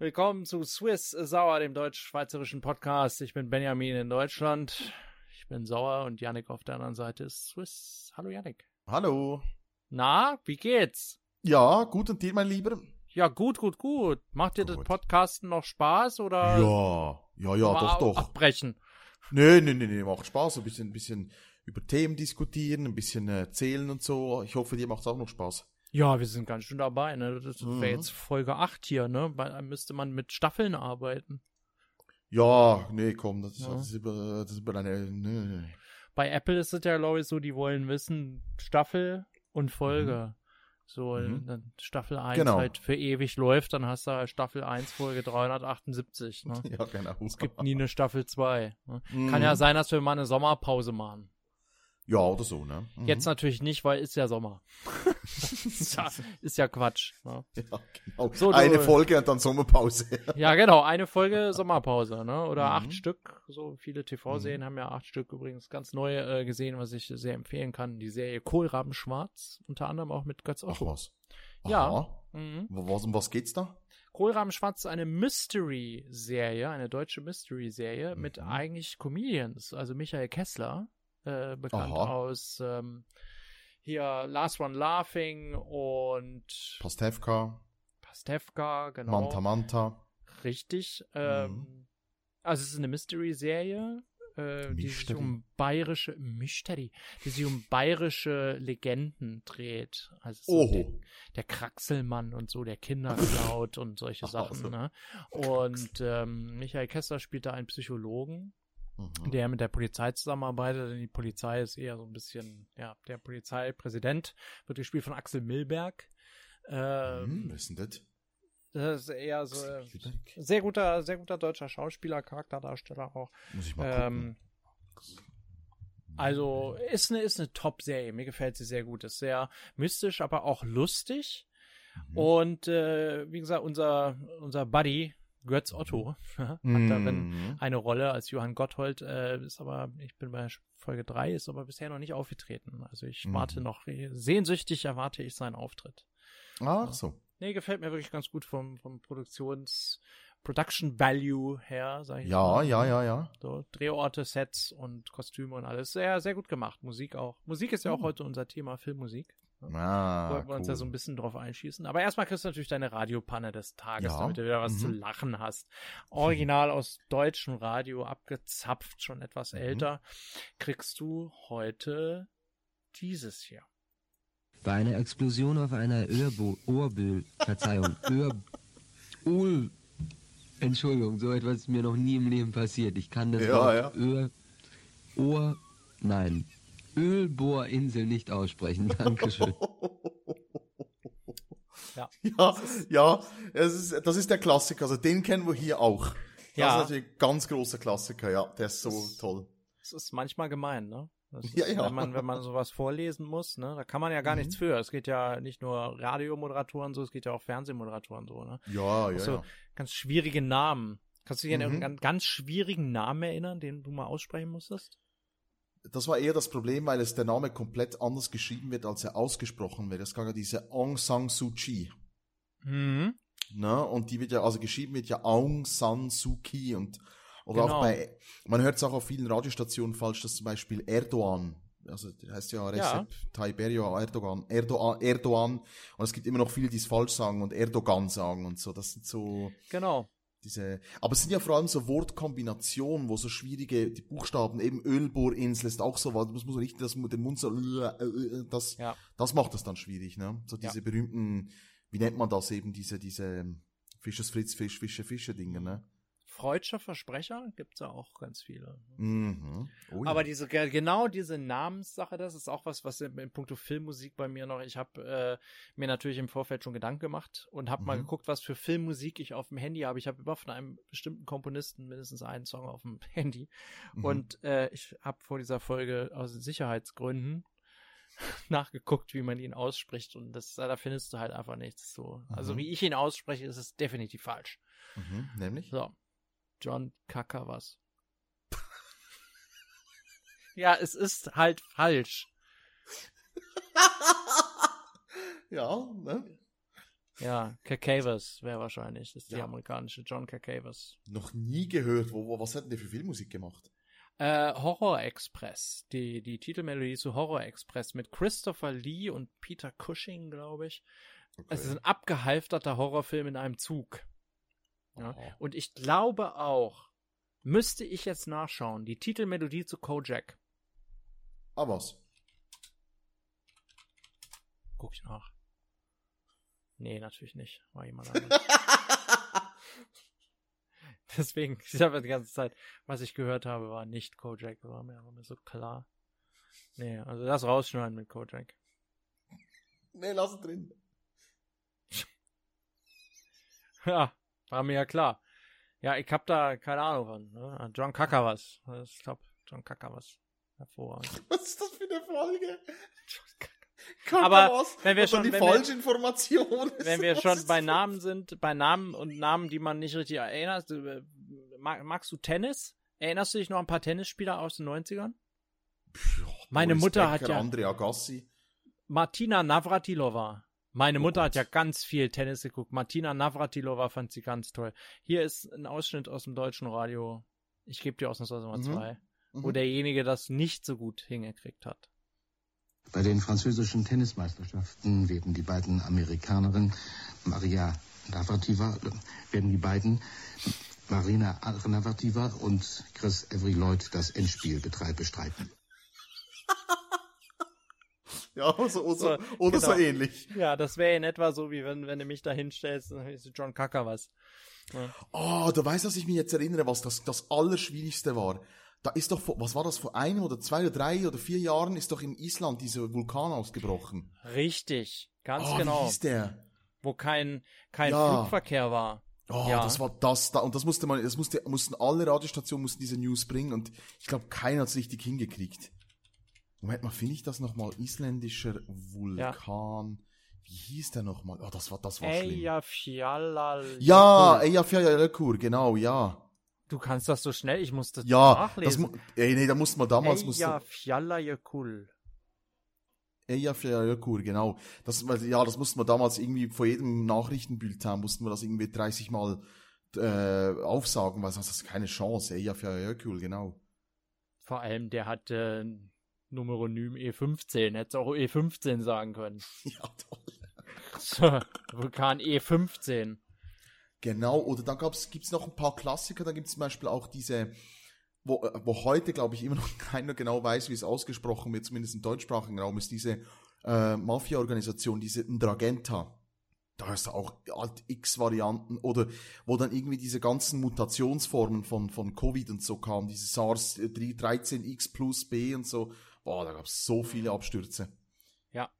Willkommen zu Swiss Sauer, dem deutsch-schweizerischen Podcast. Ich bin Benjamin in Deutschland. Ich bin Sauer und Yannick auf der anderen Seite ist Swiss. Hallo Yannick. Hallo. Na, wie geht's? Ja, gut und dir, mein Lieber? Ja, gut, gut, gut. Macht dir Gut. das Podcasten noch Spaß oder Ja, ja, ja, doch, doch. abbrechen? Nee, nee, nee, nee, macht Spaß. Ein bisschen, ein bisschen über Themen diskutieren, ein bisschen äh, erzählen und so. Ich hoffe, dir macht's auch noch Spaß. Ja, wir sind ganz schön dabei, ne? Das Mhm. wäre jetzt Folge 8 hier, ne? Da müsste man mit Staffeln arbeiten. Ja, nee, komm, das, ist- Ja. das ist über, das ist eine, nee. Bei Apple ist es ja, glaube ich, so, die wollen wissen, Staffel und Folge. So, Mhm. dann Staffel 1 Genau. halt für ewig läuft, dann hast du halt Staffel 1, Folge 378. Ne? Ja, genau. Es gibt nie eine Staffel 2. Ne? Mhm. Kann ja sein, dass wir mal eine Sommerpause machen. Ja, oder so, ne? Mhm. Jetzt natürlich nicht, weil ist ja Sommer. ist, ja, ist ja Quatsch. Ne? Ja, genau. So, du- eine Folge und dann Sommerpause. Ja, genau, eine Folge Sommerpause, ne? Oder Mhm. acht Stück. So viele TV-Serien haben ja acht Stück übrigens ganz neu äh, gesehen, was ich sehr empfehlen kann. Die Serie Kohlraben Schwarz, unter anderem auch mit Götz Ach Otto. was. Ja. Aha. Mhm. Was, um was geht's da? Kohlraben Schwarz ist eine Mystery-Serie, eine deutsche Mystery-Serie mit Mhm. eigentlich Comedians. Also Michael Kessler, äh, bekannt Aha. aus ähm, hier Last One Laughing und Pastewka, Pastewka, genau. Manta Manta. Richtig. Ähm, Mhm. Also es ist eine Mystery-Serie, äh, die sich um bayerische Mystery, die sich um bayerische Legenden dreht. Also so der, der Kraxelmann und so, der Kinder klaut und solche Ach, Sachen. also. Ne? Und ähm, Michael Kessler spielt da einen Psychologen, Mhm. der mit der Polizei zusammenarbeitet. Denn die Polizei ist eher so ein bisschen, ja, der Polizeipräsident wird gespielt von Axel Milberg. Ähm, Hm, wer ist denn das? das ist eher so äh, sehr guter, sehr guter deutscher Schauspieler, Charakterdarsteller auch. Muss ich mal Ähm, gucken. also ist eine, ist eine Top-Serie. Mir gefällt sie sehr gut. Ist sehr mystisch, aber auch lustig. Mhm. Und äh, wie gesagt, unser, unser Buddy Götz Otto hat darin Mhm. eine Rolle als Johann Gotthold. Äh, ist aber, ich bin bei Folge 3, ist aber bisher noch nicht aufgetreten. Also ich Mhm. warte noch, sehnsüchtig erwarte ich seinen Auftritt. Ach so. Nee, gefällt mir wirklich ganz gut vom, vom Produktions, Production Value her, sag ich Ja, mal. ja, ja, ja. So, Drehorte, Sets und Kostüme und alles. Sehr, sehr gut gemacht. Musik auch. Musik ist ja auch Hm. heute unser Thema, Filmmusik. Ah, Wollten wir uns cool. ja so ein bisschen drauf einschießen. Aber erstmal kriegst du natürlich deine Radiopanne des Tages, Ja. damit du wieder was Mhm. zu lachen hast. Original aus deutschem Radio, abgezapft, schon etwas Mhm. älter, kriegst du heute dieses hier. Bei einer Explosion auf einer Öhrbo Ohrbühl, Verzeihung, Öhr, Ohl, Entschuldigung, so etwas ist mir noch nie im Leben passiert. Ich kann das Ja, Wort ja. Öhr, Ohr, nein, Ölbohrinsel nicht aussprechen. Dankeschön. Ja. Ja, ja, es ist, das ist der Klassiker. Also den kennen wir hier auch. Das Ja. ist natürlich ein ganz großer Klassiker, ja. Der ist so Das- toll. Es ist manchmal gemein, ne? Das ist, Ja, ja. Wenn man, wenn man sowas vorlesen muss, ne? Da kann man ja gar Mhm. nichts für. Es geht ja nicht nur Radiomoderatoren so, es geht ja auch Fernsehmoderatoren so, ne? Ja, ja, so ja. ganz schwierige Namen. Kannst du dich an Mhm. irgendeinen ganz schwierigen Namen erinnern, den du mal aussprechen musstest? Das war eher das Problem, weil es der Name komplett anders geschrieben wird, als er ausgesprochen wird. Es gab ja diese Aung San Suu Kyi. Mhm. Ne? Und die wird ja, also geschrieben wird ja Aung San Suu Kyi und oder Genau. auch bei, man hört es auch auf vielen Radiostationen falsch, dass zum Beispiel Erdogan, also der heißt ja Recep Ja. Tayyip Erdogan, Erdogan, Erdogan, und es gibt immer noch viele, die es falsch sagen und Erdogan sagen und so. Das sind so Genau. Diese, aber es sind ja vor allem so Wortkombinationen, wo so schwierige, die Buchstaben, eben Ölbohrinsel ist auch so, das muss man richtig, das, den Mund so, das, Ja. das macht es dann schwierig, ne? So Ja. diese berühmten, wie nennt man das eben, diese, diese Fisches Fritz Fisch, Fische Fische Dinge, ne? Freudscher Versprecher gibt's ja auch ganz viele. Mhm. Oh, ja. Aber diese ge- genau diese Namenssache, das ist auch was, was in, in puncto Filmmusik bei mir noch. Ich habe äh, mir natürlich im Vorfeld schon Gedanken gemacht und habe mal Mhm. geguckt, was für Filmmusik ich auf dem Handy habe. Ich habe immer von einem bestimmten Komponisten mindestens einen Song auf dem Handy. Mhm. Und äh, ich habe vor dieser Folge aus Sicherheitsgründen nachgeguckt, wie man ihn ausspricht. Und das, da findest du halt einfach nichts so. Also Mhm. wie ich ihn ausspreche, ist es definitiv falsch. Mhm. Nämlich? So. John Kacker was. ja, es ist halt falsch. Ja, ne? Ja, Kakavas wäre wahrscheinlich. Das ist die Ja. amerikanische John Kakavas. Noch nie gehört. Wo, wo, was hat denn der für Filmmusik gemacht? Äh, Horror Express. Die, die Titelmelodie zu Horror Express mit Christopher Lee und Peter Cushing, glaube ich. Okay. Es ist ein abgehalfterter Horrorfilm in einem Zug. Ja. Aha. Und ich glaube auch, müsste ich jetzt nachschauen, die Titelmelodie zu Kojak. Ah, was? Guck ich nach. Nee, natürlich nicht. War jemand anderes. Deswegen, ich habe die ganze Zeit, was ich gehört habe, war nicht Kojak, war mir aber so klar. Nee, also das rausschneiden mit Kojak. nee, lass es drin. Ja, war mir ja klar. Ja, ich hab da keine Ahnung von. Ne? John Kacker was. Das ist top. John Kacker was. Hervorragend. Was ist das für eine Folge? Aber was? wenn wir schon- die wenn falsche Information. Wenn wir schon bei? Namen sind, bei Namen und Namen, die man nicht richtig erinnert, äh, mag, magst du Tennis? Erinnerst du dich noch an ein paar Tennisspieler aus den 90ern? Ja, Meine Mutter hat Becker, ja- Andrea Agassi. Martina Navratilova. Meine Oh Mutter hat Gott. ja ganz viel Tennis geguckt. Martina Navratilova fand sie ganz toll. Hier ist ein Ausschnitt aus dem deutschen Radio. Ich gebe dir ausnahmsweise mal Mhm. zwei. Wo Mhm. derjenige das nicht so gut hingekriegt hat. Bei den französischen Tennismeisterschaften werden die beiden Amerikanerinnen Maria Navratilova, äh, werden die beiden Marina Navratilova und Chris Avery Lloyd das Endspiel bestreiten. Ja, so, oder, So, so, oder so genau. ähnlich. Ja, das wäre in etwa so, wie wenn, wenn du mich da hinstellst, dann ist John Kacker was. Oh, du weißt, dass ich mich jetzt erinnere, was das, das Allerschwierigste war. Da ist doch, vor, was war das, vor einem oder zwei oder drei oder vier Jahren ist doch in Island dieser Vulkan ausgebrochen. Richtig, ganz oh, genau. wie hieß der? Wo kein, kein Ja. Flugverkehr war. Oh, Ja. das war das da und das musste man, das musste, mussten alle Radiostationen mussten diese News bringen und ich glaube, keiner hat's richtig hingekriegt. Moment mal, finde ich das nochmal? Isländischer Vulkan. Wie hieß der nochmal? Oh, das war, das war schlimm. Eya Fiala. Ja, Eyjafjallajökull, genau, ja. Du kannst das so schnell, ich musste Ja, das, nachlesen. mu- ey, nee, da musste man damals, Fiala Eyjafjallajökull, genau. Das, ja, das mussten wir damals irgendwie vor jedem Nachrichtenbulletin mussten wir das irgendwie 30 Mal äh, aufsagen, weil sonst hast du keine Chance. Eyjafjallajökull, genau. Vor allem, der hat äh, Numeronym E15, hätte auch E15 sagen können. Ja, toll. So, Vulkan E15. Genau, oder dann gab's, gibt's noch ein paar Klassiker, da gibt's zum Beispiel auch diese, wo, äh, wo heute, glaube ich, immer noch keiner genau weiß, wie es ausgesprochen wird, zumindest im deutschsprachigen Raum, ist diese äh, Mafia-Organisation, diese Ndragenta. Da hast du auch alt X-Varianten oder wo dann irgendwie diese ganzen Mutationsformen von, von Covid und so kamen, diese SARS 13X plus B und so. Boah, da gab's so viele Abstürze. Ja.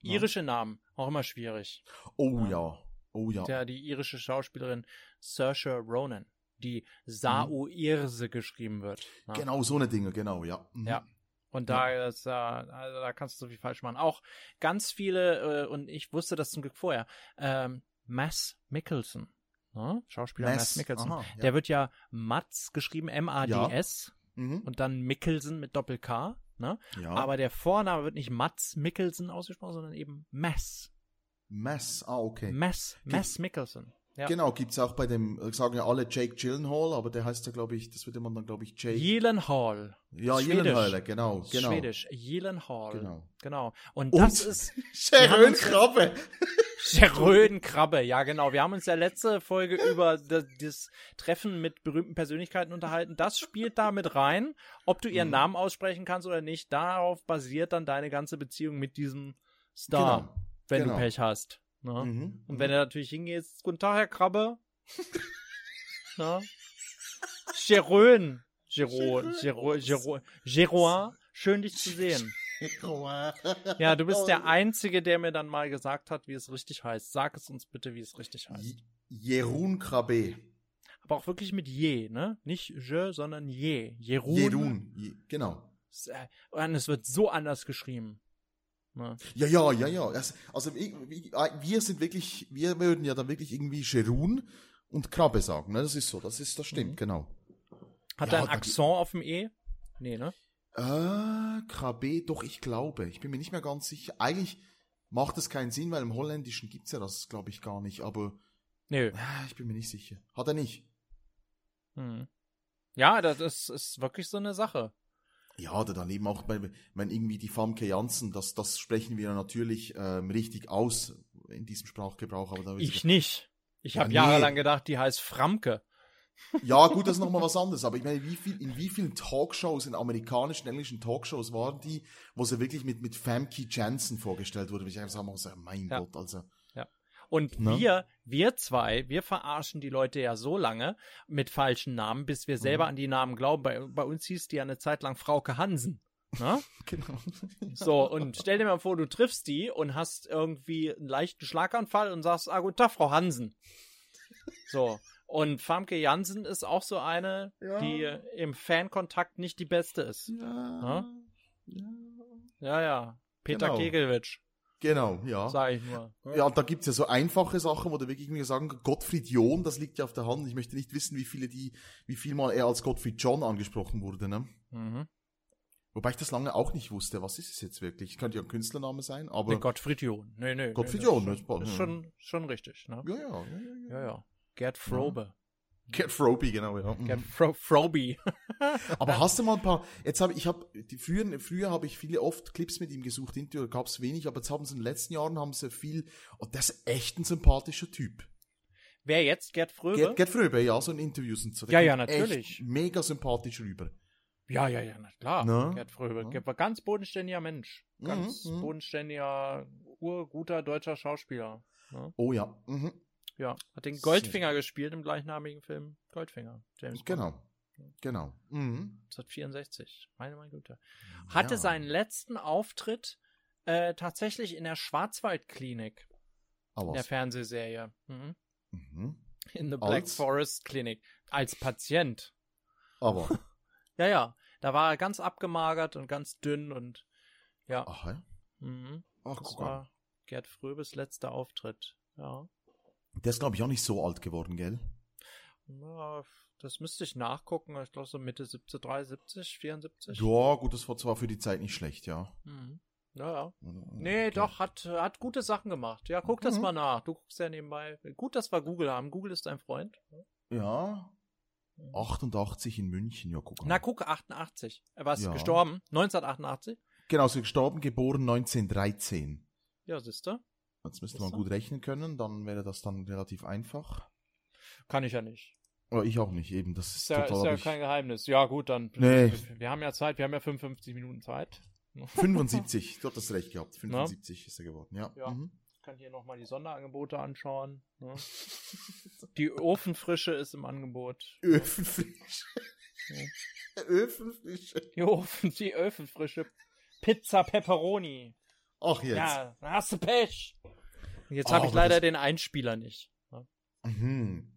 Ja. Irische Namen, auch immer schwierig. Oh Ja. ja, oh ja. Der, die irische Schauspielerin Saoirse Ronan, die Sao Irse geschrieben wird. Ja. Genau, so eine Dinge, genau, ja. Mhm. Ja. Und da, ist, äh, also da kannst du so viel falsch machen. Auch ganz viele, äh, und ich wusste das zum Glück vorher, ähm, Mass Mickelson. Ne? Schauspieler Mass, Mass, Mickelson. aha, ja. Der wird ja Mats geschrieben, M-A-D-S. Mhm. Und dann Mickelson mit Doppel-K. Ne? Ja. Aber der Vorname wird nicht Mats Mickelson ausgesprochen, sondern eben Mass. Mass, ah, okay. Mass, Mass Mickelson. Ja. Genau, gibt's auch bei dem, sagen ja alle Jake Gyllenhaal, aber der heißt ja, glaube ich, das würde man dann, glaube ich, Jake. Gyllenhaal. Ja, Schwedisch. Gyllenhaal, genau, genau. Schwedisch. Gyllenhaal. Genau. Genau. Und Und das ist Sharon uns- Krabbe. der Rödenkrabbe. Ja, genau. Wir haben uns ja letzte Folge über das, das Treffen mit berühmten Persönlichkeiten unterhalten. Das spielt da mit rein. Ob du ihren Mhm. Namen aussprechen kannst oder nicht, darauf basiert dann deine ganze Beziehung mit diesem Star, Genau. wenn Genau. du Pech hast. Ne? Mhm. Und wenn du natürlich hingehst, guten Tag, Herr Krabbe. Na? Jerön. Jeroen, schön dich zu sehen. Ja, du bist der Einzige, der mir dann mal gesagt hat, wie es richtig heißt. Sag es uns bitte, wie es richtig heißt. Jerun Krabbe. Aber auch wirklich mit je, ne? Nicht je, sondern je. Jerun. Jerun, Je- genau. Und es wird so anders geschrieben. Ne? Ja, ja, ja, ja. Also wie- wir sind wirklich, wir würden ja dann wirklich irgendwie Jerun und Krabbe sagen. Ne? Das ist so, das ist, das stimmt, Mhm. genau. Hat Ja, er ein da- Akzent auf dem E? Nee, ne? Äh, Krabbe, doch, ich glaube. Ich bin mir nicht mehr ganz sicher. Eigentlich, macht es keinen Sinn, weil im Holländischen gibt's ja das, glaube ich, gar nicht, aber Nö. ja, ich bin mir nicht sicher. Hat er nicht. Hm. Ja, das ist, ist wirklich so eine Sache. Ja, oder dann eben auch, wenn, wenn irgendwie die Famke Janssen, das, das sprechen wir natürlich ähm, richtig aus in diesem Sprachgebrauch. Aber da Ich sich- nicht. Ich Ja, habe nee. jahrelang gedacht, die heißt Framke. Ja, gut, das ist nochmal was anderes. Aber ich meine, wie viel, in wie vielen Talkshows, in amerikanischen, englischen Talkshows waren die, wo sie wirklich mit, mit Famke Janssen vorgestellt wurde? Ich einfach sagen muss, mein Ja. Gott, also. Und Ne? wir, wir zwei, wir verarschen die Leute ja so lange mit falschen Namen, bis wir selber Mhm. an die Namen glauben. Bei, bei uns hieß die ja eine Zeit lang Frauke Hansen. Ne? Genau. So, und stell dir mal vor, du triffst die und hast irgendwie einen leichten Schlaganfall und sagst, ah, guten Tag, Frau Hansen. So. Und Famke Jansen ist auch so eine, Ja. die im Fankontakt nicht die beste ist. Ja. ja. Ja, ja. Peter Genau. Kegelwitsch, Genau, ja. sag ich nur. Ja, und da gibt's ja so einfache Sachen, wo du wirklich irgendwie sagen, Gottfried John, das liegt ja auf der Hand. Ich möchte nicht wissen, wie viele die, wie viel mal er als Gottfried John angesprochen wurde, ne? Mhm. Wobei ich das lange auch nicht wusste. Was ist es jetzt wirklich? Könnte ja ein Künstlername sein, aber. Nee, Gottfried John. Nee, nee. Gottfried nee, John, war- ist, ist schon, schon richtig, ne? ja, ja, ja, ja, Ja, ja. Gerd Frobe. Gerd Froby, genau, ja. Mhm. Gerd Fro Froby. Aber hast du mal ein paar, jetzt habe ich, habe, die früher, früher habe ich viele oft Clips mit ihm gesucht, Interview gab's wenig, aber jetzt haben sie in den letzten Jahren haben sie viel, und das ist echt ein sympathischer Typ. Wer jetzt? Gerd Fröbe? Gerd, Gerd Fröbe, ja, so in Interviews und so. Ja, ja, kommt natürlich. Mega sympathisch rüber. Ja, ja, ja, na klar. Ne? Gerd Fröbe. Ja. War ganz bodenständiger Mensch. Ganz Mhm, mhm. bodenständiger, urguter deutscher Schauspieler. Ne? Oh ja, mhm. Ja. Hat den Sehr Goldfinger gespielt im gleichnamigen Film Goldfinger. James Bond. genau, genau. Mhm. 1964. Meine, meine Güte. Hatte Ja. seinen letzten Auftritt äh, tatsächlich in der Schwarzwaldklinik, in der? Fernsehserie. Mhm. Mhm. In the Black Als? Forest Clinic. Als Patient. Aber, Ja, ja. Da war er ganz abgemagert und ganz dünn und ja. ach, ja. Mhm. Ach, Das guck an. war Gerd Fröbes letzter Auftritt. Ja. Der ist, glaube ich, auch nicht so alt geworden, gell? ja das müsste ich nachgucken. Ich glaube so Mitte 70, 73, 74. Ja, gut, das war zwar für die Zeit nicht schlecht, ja. Mhm. Ja, ja. Nee, Nee, doch, hat, hat gute Sachen gemacht. Ja, guck das Mhm. mal nach. Du guckst ja nebenbei. Gut, dass wir Google haben. Google ist dein Freund. Ja. 88 in München, ja, guck an. Na, guck, 88. Er war Ja. gestorben. 1988. Genau, so gestorben, geboren 1913. Ja, siehste. Jetzt müsste man gut rechnen können, dann wäre das dann relativ einfach. Kann ich ja nicht. Aber ich auch nicht, eben, das ist, Ist ja, ist ja kein Geheimnis. Ja, gut, dann. Nee. Wir haben ja Zeit. Wir haben ja 55 Minuten Zeit. 75, du hattest recht gehabt, 75 ist er geworden, ja. Ja. Mhm. Ich kann hier nochmal die Sonderangebote anschauen. Ne? Die Ofenfrische ist im Angebot. Öfenfrische. Öfenfrische. Die Ofen, die Ofenfrische Pizza Pepperoni. Ach, jetzt. Ja, da hast du Pech. Jetzt Ah, habe ich aber leider das- den Einspieler nicht. Mhm.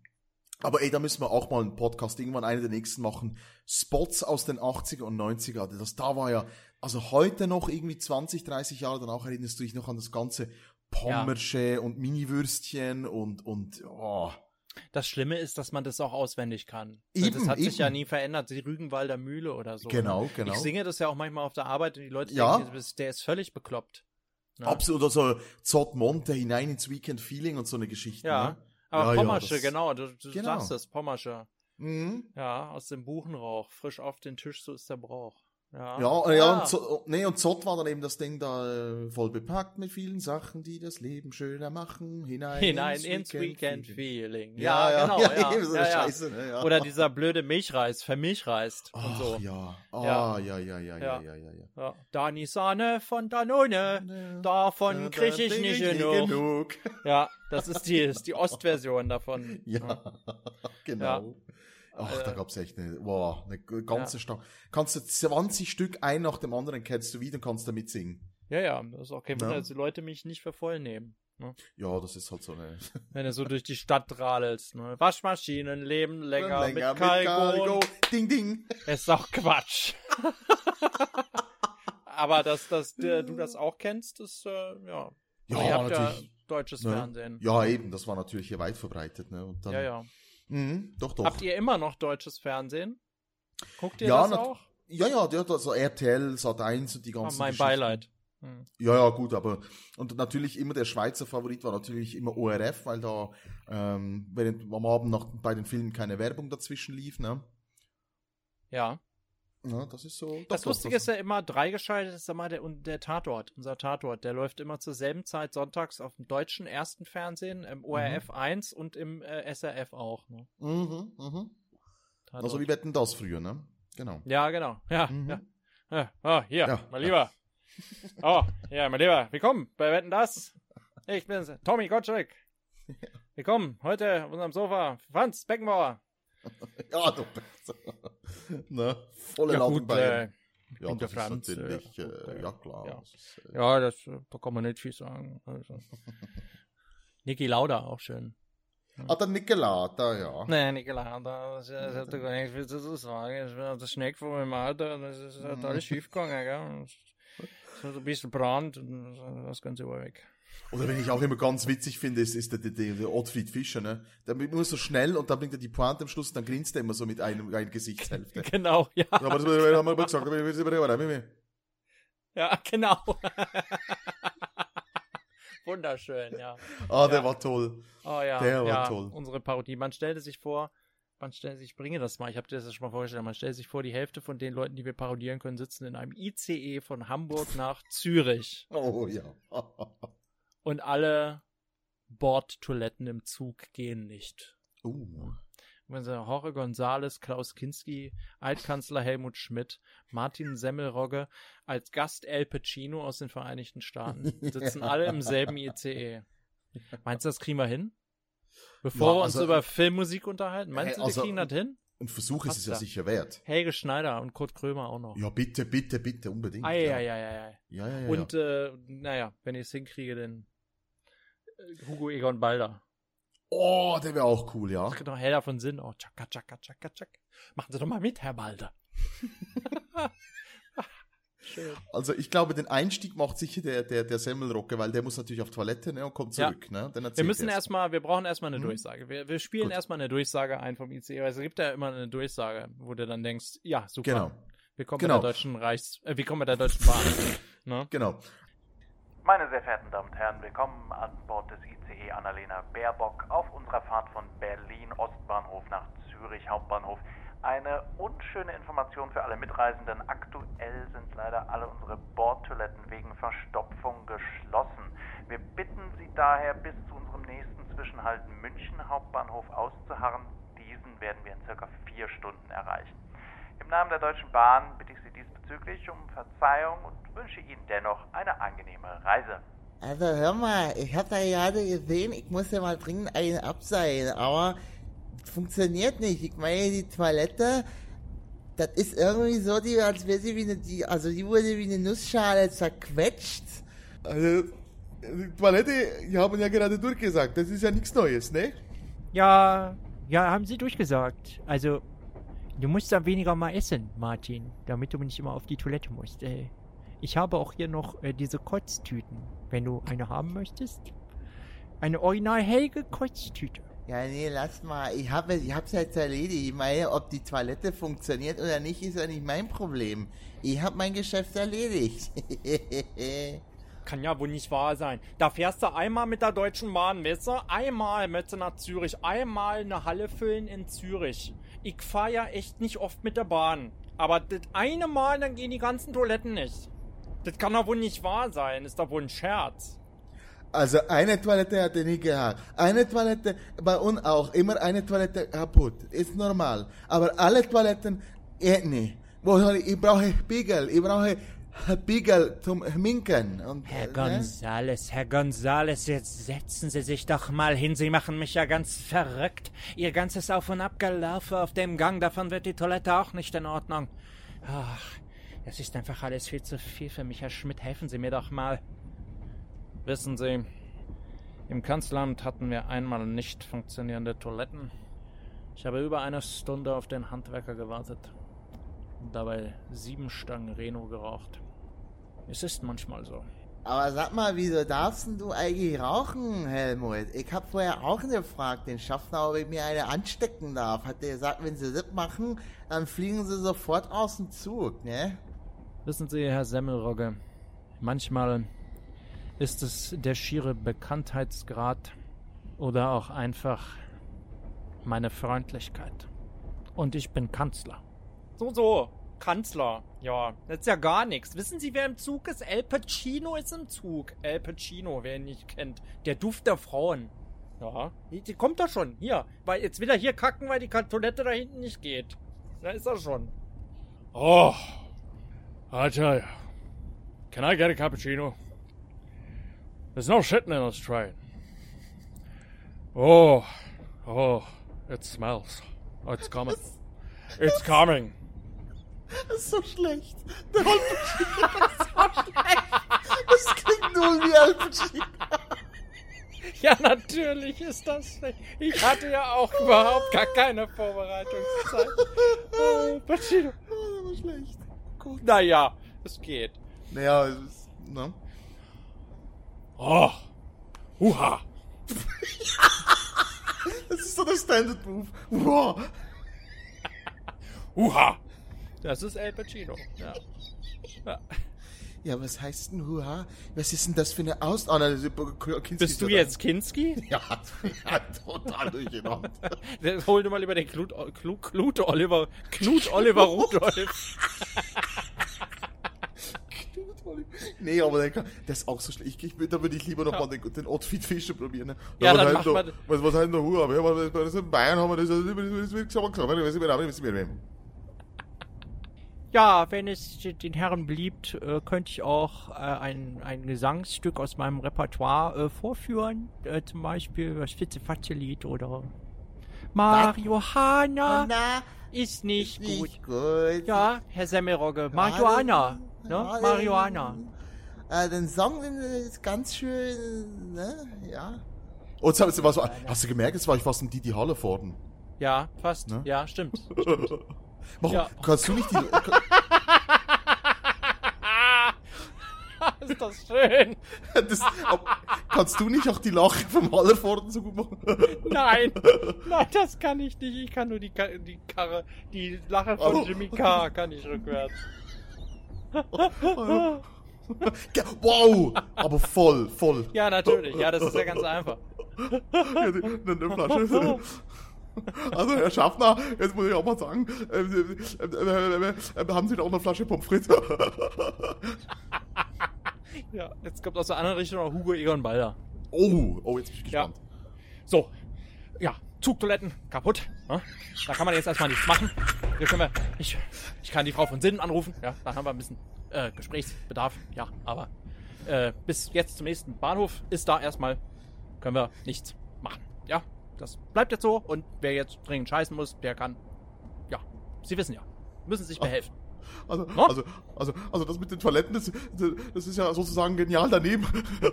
Aber ey, da müssen wir auch mal einen Podcast irgendwann einen der nächsten machen. Spots aus den 80er und 90er. Das da war ja, also heute noch irgendwie 20, 30 Jahre danach erinnerst du dich noch an das ganze Pommersche und Mini-Würstchen und, und, oh. Das Schlimme ist, dass man das auch auswendig kann. Eben, das hat sich eben. ja nie verändert. Die Rügenwalder Mühle oder so. Genau, ne? genau. Ich singe das ja auch manchmal auf der Arbeit und die Leute Ja. denken, der ist völlig bekloppt. Ne? Absolut, also Zott Monte hinein ins Weekend Feeling und so eine Geschichte. Ja. Ne? Aber Ja, ja, Pommersche, das- genau, du, du Genau. sagst es, Pommersche. Mhm. Ja, aus dem Buchenrauch, frisch auf den Tisch, so ist der Brauch. Ja, Ja, ja, und, Zott, nee, und Zott war dann eben das Ding da äh, voll bepackt mit vielen Sachen, die das Leben schöner machen. Hinein, hinein ins Weekend Feeling. Feeling. Ja, genau. Ja, so ja, ja. Scheiße, ne? ja. Oder dieser blöde Milchreis, vermilchreist und Ach, so. ja. Ah, Ja. ja, ja, ja, ja, Ja. ja, ja, ja. Ja. Dani Sahne von Danone, davon krieg ich nicht genug. Ja, das ist die, ist die Ostversion davon. Ja, genau. Ach, da Äh, gab's echt eine, wow, eine ganze Stadt. Kannst du 20 Stück ein nach dem anderen kennst du wieder und kannst damit singen. Ja, ja, das ist auch kein Wunder, Ja. dass die Leute mich nicht für voll nehmen. Ne? Ja, das ist halt so eine. Wenn du so durch die Stadt radelst. Ne? Waschmaschinen leben länger, Länger mit Kalko. Ding, ding. Ist doch Quatsch. Aber dass, dass du das auch kennst, ist, äh, ja. Ja, natürlich. ja deutsches Ne? Fernsehen. Ja, eben, das war natürlich hier weit verbreitet, ne? Und dann, ja, ja. Mhm, doch, doch. Habt ihr immer noch deutsches Fernsehen? Guckt ihr Ja, das auch? Ja, ja, der also RTL, Sat 1 und die Oh, ganzen mein Geschichten. Beileid. Hm. Ja, ja, gut, aber und natürlich immer der Schweizer Favorit war natürlich immer ORF, weil da ähm, während am Abend noch bei den Filmen keine Werbung dazwischen lief, ne? Ja. Ja, das ist so. Das, das Lustige das, ist ja immer dreigeschaltet, ist immer der, der Tatort, unser Tatort. Der läuft immer zur selben Zeit sonntags auf dem deutschen ersten Fernsehen, im ORF mhm. 1 und im äh, SRF auch. Ne? Mhm, mhm. Also wie wetten das früher, ne? Genau. Ja, genau. Ja, mhm. ja. ja. Oh, hier, ja, mein Lieber. Oh, ja, mein Lieber. Willkommen bei Wetten das. Ich bin's, Tommy Gottschalk. Willkommen heute auf unserem Sofa. Franz Beckenbauer. Ja, du bist. ne? Volle ja, gut, äh, ja, das Franz, ist natürlich, äh, äh, ja klar. Ja, das, ist, äh, ja, das da kann man nicht viel sagen. Also. Niki Lauda auch schön. Ah, der Niki Lauda, ja. Nee, Niki Lauda, das, das hat er gar nicht viel zu sagen. Bin auf der Schneck von meinem Alter, das ist halt alles schief gegangen, gell. So ein bisschen Brand und das Ganze war weg. Oder wenn ich auch immer ganz witzig finde, ist, ist der, der, der Ottfried Fischer, ne? Der wird immer so schnell und dann bringt er die Pointe am Schluss und dann grinst er immer so mit einem, einer Gesichtshälfte. Genau, ja. ja aber das haben wir gesagt, Ja, genau. Wunderschön, ja. Ah, der ja. war toll. Oh ja, der war ja, toll. Unsere Parodie. Man stellte sich vor, man stellt sich, ich bringe das mal, ich habe dir das schon mal vorgestellt, man stellt sich vor, die Hälfte von den Leuten, die wir parodieren können, sitzen in einem ICE von Hamburg nach Zürich. Oh ja. Und alle Bordtoiletten im Zug gehen nicht. Uh. Jorge González, Klaus Kinski, Altkanzler Helmut Schmidt, Martin Semmelrogge, als Gast El Pacino aus den Vereinigten Staaten, sitzen alle im selben ICE. Meinst du, das kriegen wir hin? Bevor ja, wir uns also, über Filmmusik unterhalten, meinst du, wir also, kriegen das hin? Ein Versuch ist es ja sicher wert. Helge Schneider und Kurt Krömer auch noch. Ja, bitte, bitte, bitte, unbedingt. Ei, ja. Ei, ei, ja, ja, ja. Und, äh, naja, wenn ich es hinkriege, dann äh, Hugo Egon Balder. Oh, der wäre auch cool, ja. Das geht doch heller von Sinn. Oh, tschakka, tschakka, tschakka, tschak. Machen Sie doch mal mit, Herr Balder. Schön. Also ich glaube, den Einstieg macht sicher der, der, der Semmelrocke, weil der muss natürlich auf Toilette ne, und kommt zurück. Ja. Ne? wir müssen erstmal, wir brauchen erstmal eine hm. Durchsage. Wir, wir spielen erstmal eine Durchsage ein vom ICE, weil es gibt ja immer eine Durchsage, wo du dann denkst, ja, super. Genau. Wir kommen genau. bei der deutschen Reichs, äh, wir kommen bei der deutschen Bahn. ne? Genau. Meine sehr verehrten Damen und Herren, willkommen an Bord des ICE Annalena Baerbock auf unserer Fahrt von Berlin Ostbahnhof nach Zürich Hauptbahnhof. Eine unschöne Information für alle Mitreisenden. Aktuell sind leider alle unsere Bordtoiletten wegen Verstopfung geschlossen. Wir bitten Sie daher bis zu unserem nächsten Zwischenhalt München Hauptbahnhof auszuharren. Diesen werden wir in circa vier Stunden erreichen. Im Namen der Deutschen Bahn bitte ich Sie diesbezüglich um Verzeihung und wünsche Ihnen dennoch eine angenehme Reise. Also hör mal, ich habe da gerade gesehen, ich muss ja mal dringend einen abseilen, aber funktioniert nicht. Ich meine, die Toilette, das ist irgendwie so, die, als wäre sie wie eine, die, also die wurde wie eine Nussschale zerquetscht. Also, die Toilette, die haben ja gerade durchgesagt, das ist ja nichts Neues, ne? Ja, ja, haben sie durchgesagt. Also, du musst dann weniger mal essen, Martin, damit du nicht immer auf die Toilette musst. Äh, ich habe auch hier noch äh, diese Kotztüten, wenn du eine haben möchtest. Eine original helge Kotztüte. Ja, nee, lass mal. Ich habe ich hab's jetzt erledigt. Ich meine, ob die Toilette funktioniert oder nicht, ist ja nicht mein Problem. Ich habe mein Geschäft erledigt. Kann ja wohl nicht wahr sein. Da fährst du einmal mit der Deutschen Bahn, weißt du? Einmal mit nach Zürich. Einmal eine Halle füllen in Zürich. Ich fahre ja echt nicht oft mit der Bahn. Aber das eine Mal, dann gehen die ganzen Toiletten nicht. Das kann doch wohl nicht wahr sein. Ist doch wohl ein Scherz. Also eine Toilette hat er nie gehabt. Eine Toilette, bei uns auch, immer eine Toilette kaputt. Ist normal. Aber alle Toiletten, eh nicht. Ich brauche Spiegel, ich brauche Spiegel zum Minken. Und, Herr Gonzales, Herr Gonzales, jetzt setzen Sie sich doch mal hin. Sie machen mich ja ganz verrückt. Ihr ganzes Auf- und Abgelaufe auf dem Gang, davon wird die Toilette auch nicht in Ordnung. Ach, das ist einfach alles viel zu viel für mich, Herr Schmidt. Helfen Sie mir doch mal. Wissen Sie, im Kanzleramt hatten wir einmal nicht funktionierende Toiletten. Ich habe über eine Stunde auf den Handwerker gewartet und dabei sieben Stangen Reno geraucht. Es ist manchmal so. Aber sag mal, wieso darfst du eigentlich rauchen, Helmut? Ich hab vorher auch gefragt, den Schaffner, ob ich mir eine anstecken darf. Hat der gesagt, wenn sie das machen, dann fliegen sie sofort aus dem Zug, ne? Wissen Sie, Herr Semmelrogge, Manchmal ist es der schiere Bekanntheitsgrad oder auch einfach meine Freundlichkeit. Und ich bin Kanzler. So, so. Kanzler. Ja, das ist ja gar nichts. Wissen Sie, wer im Zug ist? El Pacino ist im Zug. El Pacino, wer ihn nicht kennt. Der Duft der Frauen. Ja, die, die kommt da schon. Hier. Weil jetzt will er hier kacken, weil die Toilette da hinten nicht geht. Da ist er schon. Oh, I tell you. Can I get a cappuccino? There's no shitting in this train. Oh, oh, it smells. Oh, it's coming. It's coming. Das ist so schlecht. Der Al Pacino ist so schlecht. Das klingt null wie Al Pacino. Ja, natürlich ist das schlecht. Ich hatte ja auch überhaupt gar keine Vorbereitungszeit. Oh, Pacino. Oh, das war schlecht. Gut. Naja, es geht. Naja, es ist, ne? Oh, huha. Das ist so der Standard-Move. Wow. Huha. Das ist El Pacino. Ja. ja. Ja, was heißt denn Hurra? Was ist denn das für eine Aus... Oh, nein, das ist Kinski Bist du jetzt Kinski? Ja, ja total durcheinander. Hol dir mal lieber den Knut, Knut, Knut Oliver, Knut Oliver Rudolf nee, aber der das ist auch so schlecht. Ich, ich, da würde ich lieber noch ja. mal den, den Outfit Fischer probieren. Ne? Ja, da, dann halt macht man... Was, was heißt denn der In Bayern haben wir das... Ja, wenn es den Herren beliebt, äh, könnte ich auch äh, ein, ein Gesangsstück aus meinem Repertoire äh, vorführen. Zum Beispiel das Fitzefatze-Lied oder Mario Hanna ist nicht, ist gut. nicht gut. Ja, Herr Semmelrogge, Mario Hanna. Ne? Ja, Marihuana. Äh, den Song ist ganz schön, ne? Ja. Hast, du, was, hast du gemerkt, jetzt war ich fast ein Didi Halle worden. Ja, fast. Ne? Ja, stimmt. Warum? Ja. Kannst du nicht die... ist das schön. das, ob, kannst du nicht auch die Lache vom Hallervorden so gut machen? Nein, nein, das kann ich nicht. Ich kann nur die, die Karre, die Lache von Oh. Jimmy Carr kann ich rückwärts. Wow! Aber voll, voll. Ja, natürlich. Ja, das ist ja ganz einfach. Ja, Eine, Flasche. Also, Herr Schaffner, jetzt muss ich auch mal sagen, äh, äh, äh, haben Sie da auch eine Flasche Pommes frites? Ja, jetzt kommt aus der anderen Richtung noch Hugo Egon Balder. oh, oh, jetzt bin ich Ja. gespannt. So, ja, Zugtoiletten kaputt. Ne? Da kann man jetzt erstmal nichts machen. Hier können wir, ich, ich kann die Frau von Sinnen anrufen. Ja, da haben wir ein bisschen äh, Gesprächsbedarf. Ja, aber äh, bis jetzt zum nächsten Bahnhof ist da erstmal, können wir nichts machen. Ja, das bleibt jetzt so. Und wer jetzt dringend scheißen muss, der kann, ja, Sie wissen ja, müssen sich behelfen. Also, No? also, also, also das mit den Toiletten, das, das ist ja sozusagen genial daneben. Ja,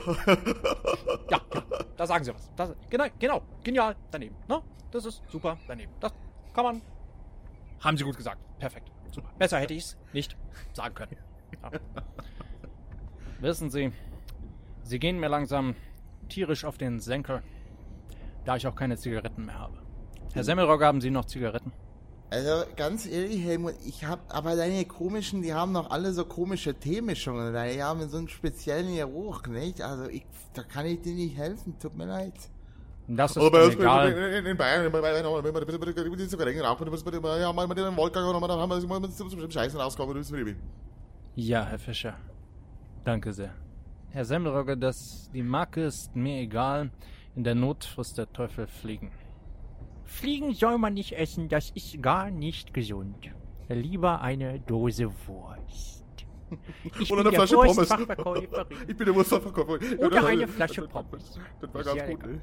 ja, da sagen Sie was. Das, genau, genau, genial daneben. Ne? Das ist super daneben. Das kann man. Haben Sie gut gesagt. Perfekt. Super. Besser hätte ich es nicht sagen können. Ja. Wissen Sie, Sie gehen mir langsam tierisch auf den Senkel, da ich auch keine Zigaretten mehr habe. Herr Semmelrogge, haben Sie noch Zigaretten? Also ganz ehrlich, Helmut, ich hab, aber deine komischen, die haben noch alle so komische Teemischungen. Die haben so einen speziellen Geruch, nicht? Also ich, da kann ich dir nicht helfen, tut mir leid. Das ist Aber bei mir uns egal. in, in Bayern, in Bayern, Ja, Herr Fischer. Danke sehr. Herr Semmelrogge, das, die Marke ist mir egal. In der Not frisst der Teufel fliegen. Fliegen soll man nicht essen, das ist gar nicht gesund. Lieber eine Dose Wurst. Ich Oder bin eine der Flasche Pommes. Wurstfachverkäuferin. Ich bin der Wurstverkäufer. Oder eine Flasche Pommes. Das war Sehr ganz gut, ne?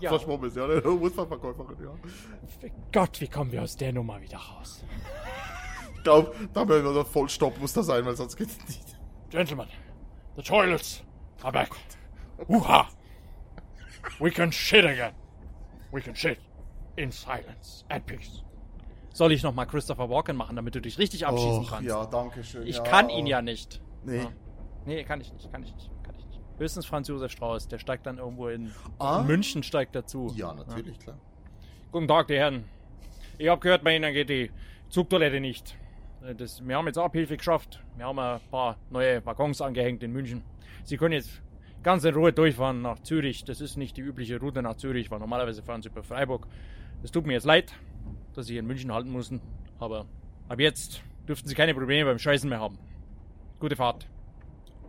Ja. Flasche Pommes, ja, der Wurstverkäuferin, ja. Gott, wie kommen wir aus der Nummer wieder raus? Ich glaube, da werden wir voll Stopp muss da sein, weil sonst geht's nicht. Gentlemen, the toilets are back. Hoo-ha! We can shit again. We can shit in silence and peace. Soll ich nochmal Christopher Walken machen, damit du dich richtig abschießen Och, kannst? ja, danke schön. Ich ja, kann ihn ja nicht. Nee. Ja. Nee, kann ich nicht, kann ich nicht, kann ich nicht. Höchstens Franz Josef Strauß, der steigt dann irgendwo in, Ah. München steigt dazu. Ja, natürlich, klar. Guten Tag, die Herren. Ich hab gehört, bei Ihnen geht die Zugtoilette nicht. Äh, Das, wir haben jetzt Abhilfe geschafft. Wir haben ein paar neue Waggons angehängt in München. Sie können jetzt ganz in Ruhe durchfahren nach Zürich. Das ist nicht die übliche Route nach Zürich, weil normalerweise fahren sie über Freiburg. Es tut mir jetzt leid, dass Sie in München halten mussten. Aber ab jetzt dürften Sie keine Probleme beim Scheißen mehr haben. Gute Fahrt.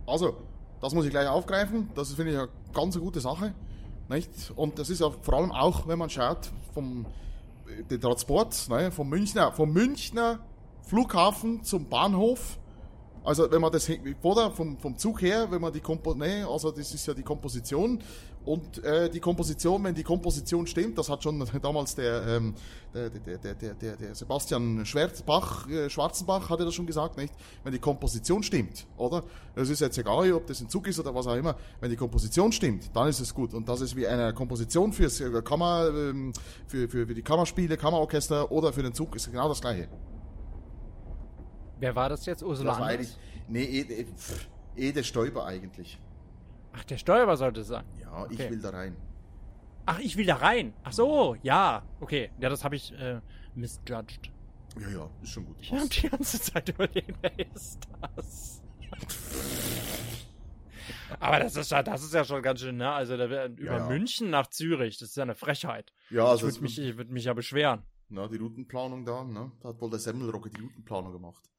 Also, das muss ich gleich aufgreifen. Das finde ich eine ganz gute Sache. Nicht? Und das ist ja vor allem auch, wenn man schaut, vom den Transport ne, vom, Münchner, vom Münchner Flughafen zum Bahnhof. Also wenn man das oder vom, vom Zug her, wenn man die Kompo ne, also das ist ja die Komposition und äh, die Komposition, wenn die Komposition stimmt, das hat schon damals der ähm, der, der, der, der, der, Sebastian Schwarzbach, äh, Schwarzenbach hatte das schon gesagt, nicht? Wenn die Komposition stimmt, oder? Es ist jetzt egal, ob das ein Zug ist oder was auch immer. Wenn die Komposition stimmt, dann ist es gut. Und das ist wie eine Komposition fürs äh, Kammer, ähm, für, für, für die Kammerspiele, Kammerorchester oder für den Zug ist genau das gleiche. Wer war das jetzt? Ursula Das war eigentlich, nee, pff, Ede Stoiber eigentlich. Ach, der Steuerer sollte es sein. Ja, ich Okay. will da rein. Ach, ich will da rein. Ach so, ja. Okay, ja, das habe ich äh, misjudged. Ja, ja, ist schon gut. Ich habe die ganze Zeit überlegt, wer ist das? Aber das ist ja, das ist ja schon ganz schön, ne? Also da über ja. München nach Zürich, das ist ja eine Frechheit. Ja, Ich also würde es- mich, ich würd mich ja beschweren. na, die Routenplanung da, ne? Da hat wohl der Semmelrogge die Routenplanung gemacht.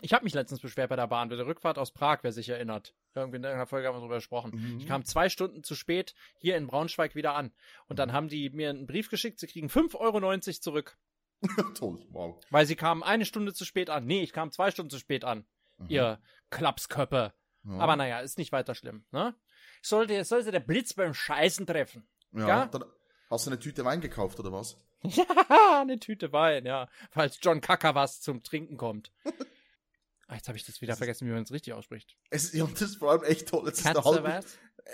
Ich habe mich letztens beschwert bei der Bahn, bei der Rückfahrt aus Prag, wer sich erinnert. Irgendwie in irgendeiner Folge haben wir darüber gesprochen. Mhm. Ich kam zwei Stunden zu spät hier in Braunschweig wieder an. Und dann haben die mir einen Brief geschickt, sie kriegen 5,90 Euro zurück. Toll, wow. Weil sie kamen eine Stunde zu spät an. Nee, ich kam zwei Stunden zu spät an. Mhm. Ihr Klapsköppe. Ja. Aber naja, ist nicht weiter schlimm, ne? Sollte, sollte der Blitz beim Scheißen treffen. Ja, Ja? dann hast du eine Tüte Wein gekauft oder was? Ja, eine Tüte Wein, ja. Falls John Kacker was zum Trinken kommt. Ah, jetzt habe ich das wieder vergessen, wie man es richtig ausspricht. Es, ja, das ist vor allem echt toll. Es ist eine halbe,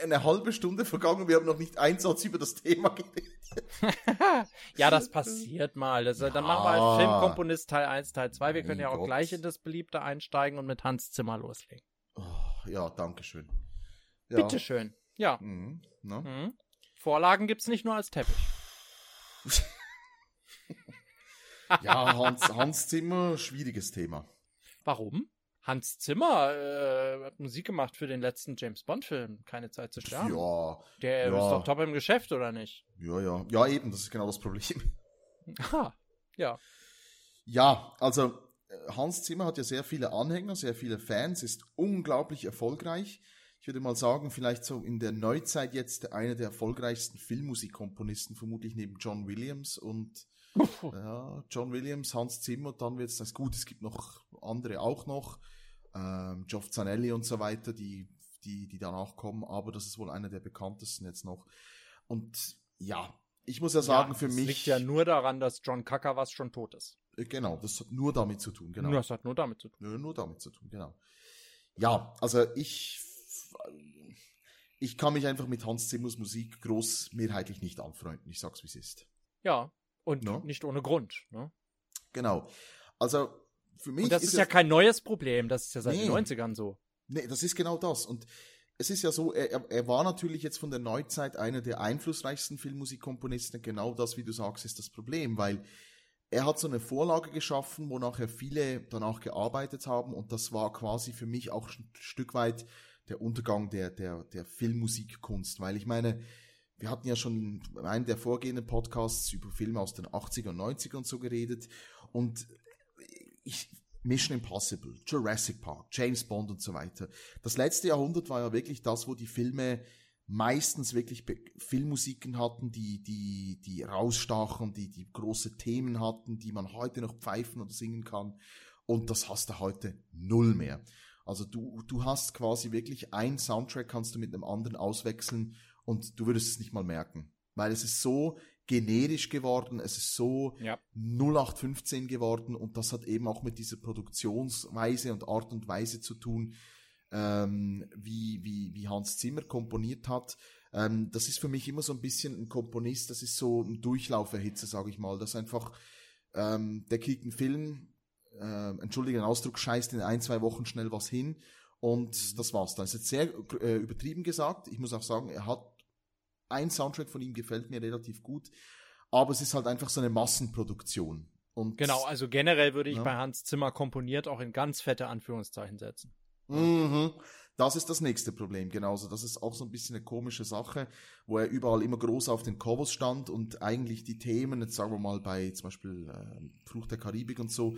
eine halbe Stunde vergangen, wir haben noch nicht einen Satz über das Thema geredet. Ja, das passiert mal. Das, Dann machen wir Ja. halt Filmkomponist Teil 1, Teil 2. Wir können Mein ja auch Gott. gleich in das Beliebte einsteigen und mit Hans Zimmer loslegen. Oh, ja, danke schön. Ja. Bitteschön. Ja. Mhm, ne? Mhm. Vorlagen gibt's nicht nur als Teppich. Ja, Hans, Hans Zimmer, schwieriges Thema. Warum? Hans Zimmer äh, hat Musik gemacht für den letzten James Bond-Film. Keine Zeit zu sterben. Ja, Der ja. ist doch top im Geschäft, oder nicht? ja, ja. Ja, eben, das ist genau das Problem. Aha. Ja. Ja, also äh, Hans Zimmer hat ja sehr viele Anhänger, sehr viele Fans, ist unglaublich erfolgreich. Ich würde mal sagen, vielleicht so in der Neuzeit jetzt einer der erfolgreichsten Filmmusikkomponisten, vermutlich neben John Williams und ja, John Williams, Hans Zimmer, dann wird es das gut. Es gibt noch andere auch noch, ähm, Geoff Zanelli und so weiter, die, die, die danach kommen, aber das ist wohl einer der bekanntesten jetzt noch. Und ja, ich muss ja sagen, ja, für das mich. liegt ja nur daran, dass John Kacker was schon tot ist. Äh, Genau, das hat nur damit zu tun, genau. Das hat nur damit zu tun. Nur, nur damit zu tun, genau. Ja, also ich, ich kann mich einfach mit Hans Zimmers Musik groß mehrheitlich nicht anfreunden. Ich sag's, wie es ist. Ja. Und No? nicht ohne Grund. Ne? Genau. Also, für mich Und das ist, es- ja kein neues Problem. Das ist ja seit Nee. den 90ern so. Nee, das ist genau das. Und es ist ja so, er, er- er war natürlich jetzt von der Neuzeit einer der einflussreichsten Filmmusikkomponisten. Genau das, wie du sagst, ist das Problem, weil er hat so eine Vorlage geschaffen, wo nachher viele danach gearbeitet haben und das war quasi für mich auch ein Stück weit der Untergang der, der, der Filmmusikkunst, weil ich meine, wir hatten ja schon in einem der vorgehenden Podcasts über Filme aus den 80er und 90er und so geredet und ich, Mission Impossible, Jurassic Park, James Bond und so weiter. Das letzte Jahrhundert war ja wirklich das, wo die Filme meistens wirklich Be Filmmusiken hatten, die, die, die rausstachen, die, die große Themen hatten, die man heute noch pfeifen oder singen kann. Und das hast du heute null mehr. Also du, du hast quasi wirklich ein Soundtrack kannst du mit einem anderen auswechseln und du würdest es nicht mal merken. Weil es ist so generisch geworden, es ist so Ja. 0815 geworden und das hat eben auch mit dieser Produktionsweise und Art und Weise zu tun, ähm, wie, wie, wie Hans Zimmer komponiert hat. Ähm, das ist für mich immer so ein bisschen ein Komponist, das ist so ein Durchlauferhitzer, sage ich mal. Das ist einfach, ähm, der kriegt einen Film, äh, entschuldige den Ausdruck, scheißt in ein, zwei Wochen schnell was hin und das war's. Das ist jetzt sehr äh, übertrieben gesagt. Ich muss auch sagen, er hat ein Soundtrack von ihm gefällt mir relativ gut, aber es ist halt einfach so eine Massenproduktion. Und Genau, also generell würde ich Ja. bei Hans Zimmer komponiert auch in ganz fette Anführungszeichen setzen. Mhm. Das ist das nächste Problem, genauso. Das ist auch so ein bisschen eine komische Sache, wo er überall immer groß auf den Covers stand und eigentlich die Themen, jetzt sagen wir mal bei zum Beispiel äh, Fluch der Karibik und so,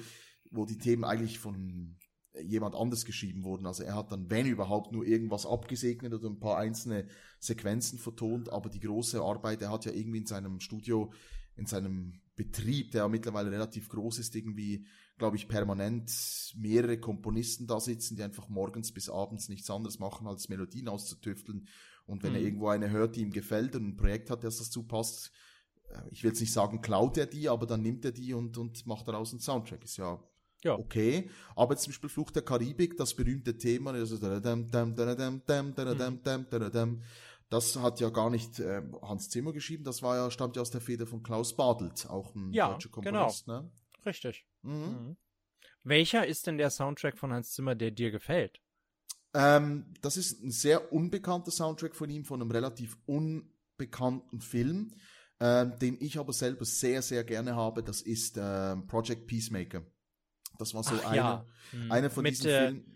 wo die Themen eigentlich von jemand anders geschrieben wurden. Also er hat dann, wenn überhaupt, nur irgendwas abgesegnet oder ein paar einzelne Sequenzen vertont, aber die große Arbeit, er hat ja irgendwie in seinem Studio, in seinem Betrieb, der ja mittlerweile relativ groß ist, irgendwie glaube ich, permanent mehrere Komponisten da sitzen, die einfach morgens bis abends nichts anderes machen, als Melodien auszutüfteln. Und wenn er Mhm. irgendwo eine hört, die ihm gefällt und ein Projekt hat, das dazu passt, äh, ich will jetzt nicht sagen, klaut er die, aber dann nimmt er die und, und macht daraus einen Soundtrack. Ist ja, Ja. okay. Aber zum Beispiel Fluch der Karibik, das berühmte Thema, also das hat ja gar nicht äh, Hans Zimmer geschrieben, das war ja, stammt ja aus der Feder von Klaus Badelt, auch ein Ja, deutscher Komponist. Ne? Richtig. Mhm. Mhm. Welcher ist denn der Soundtrack von Hans Zimmer, der dir gefällt? Ähm, das ist ein sehr unbekannter Soundtrack von ihm, von einem relativ unbekannten Film, ähm, den ich aber selber sehr, sehr gerne habe. Das ist ähm, Project Peacemaker. Das war so Ach einer, ja. Mhm. einer von Mit, diesen äh, Filmen.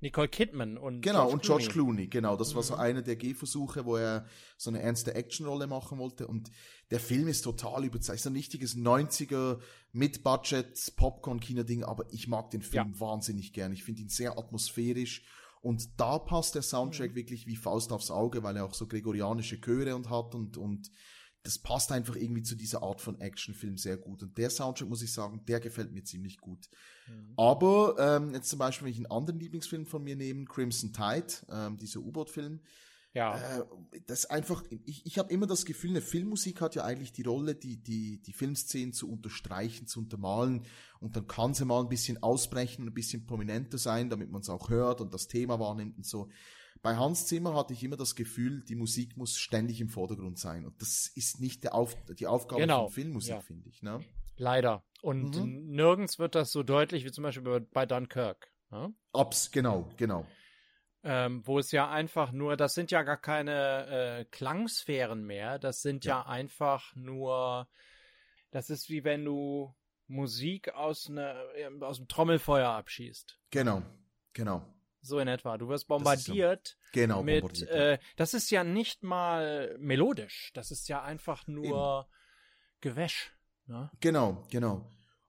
Nicole Kidman und Genau, und George Clooney, genau. Das war Mhm. so einer der Gehversuche, wo er so eine ernste Actionrolle machen wollte. Und der Film ist total überzeichnet. So ein richtiges 90er Mid-Budget Popcorn-Kino-Ding, aber ich mag den Film wahnsinnig gern. Ich finde ihn sehr atmosphärisch. Und da passt der Soundtrack Mhm. wirklich wie Faust aufs Auge, weil er auch so gregorianische Chöre und hat und, und das passt einfach irgendwie zu dieser Art von Actionfilm sehr gut. Und der Soundtrack, muss ich sagen, der gefällt mir ziemlich gut. Mhm. Aber ähm, jetzt zum Beispiel, wenn ich einen anderen Lieblingsfilm von mir nehme, Crimson Tide, ähm, dieser U-Boot-Film, Ja. äh, das ist einfach, ich, ich habe immer das Gefühl, eine Filmmusik hat ja eigentlich die Rolle, die, die, die Filmszenen zu unterstreichen, zu untermalen und dann kann sie mal ein bisschen ausbrechen und ein bisschen prominenter sein, damit man es auch hört und das Thema wahrnimmt und so. Bei Hans Zimmer hatte ich immer das Gefühl, die Musik muss ständig im Vordergrund sein und das ist nicht Auf, die Aufgabe Genau, von Filmmusik, ja. finde ich. Ne? Leider. Und Mhm. nirgends wird das so deutlich wie zum Beispiel bei, Dunkirk. Ne? Abs, genau, genau. Ähm, wo es ja einfach nur, das sind ja gar keine äh, Klangsphären mehr, das sind ja. einfach nur, das ist wie wenn du Musik aus, ne, aus dem Trommelfeuer abschießt. Genau, genau. So in etwa. Du wirst Das ist bombardiert Genau, mit, bombardiert, äh, das ist ja nicht mal melodisch, das ist ja einfach nur Gewäsch. Ne? Genau, genau.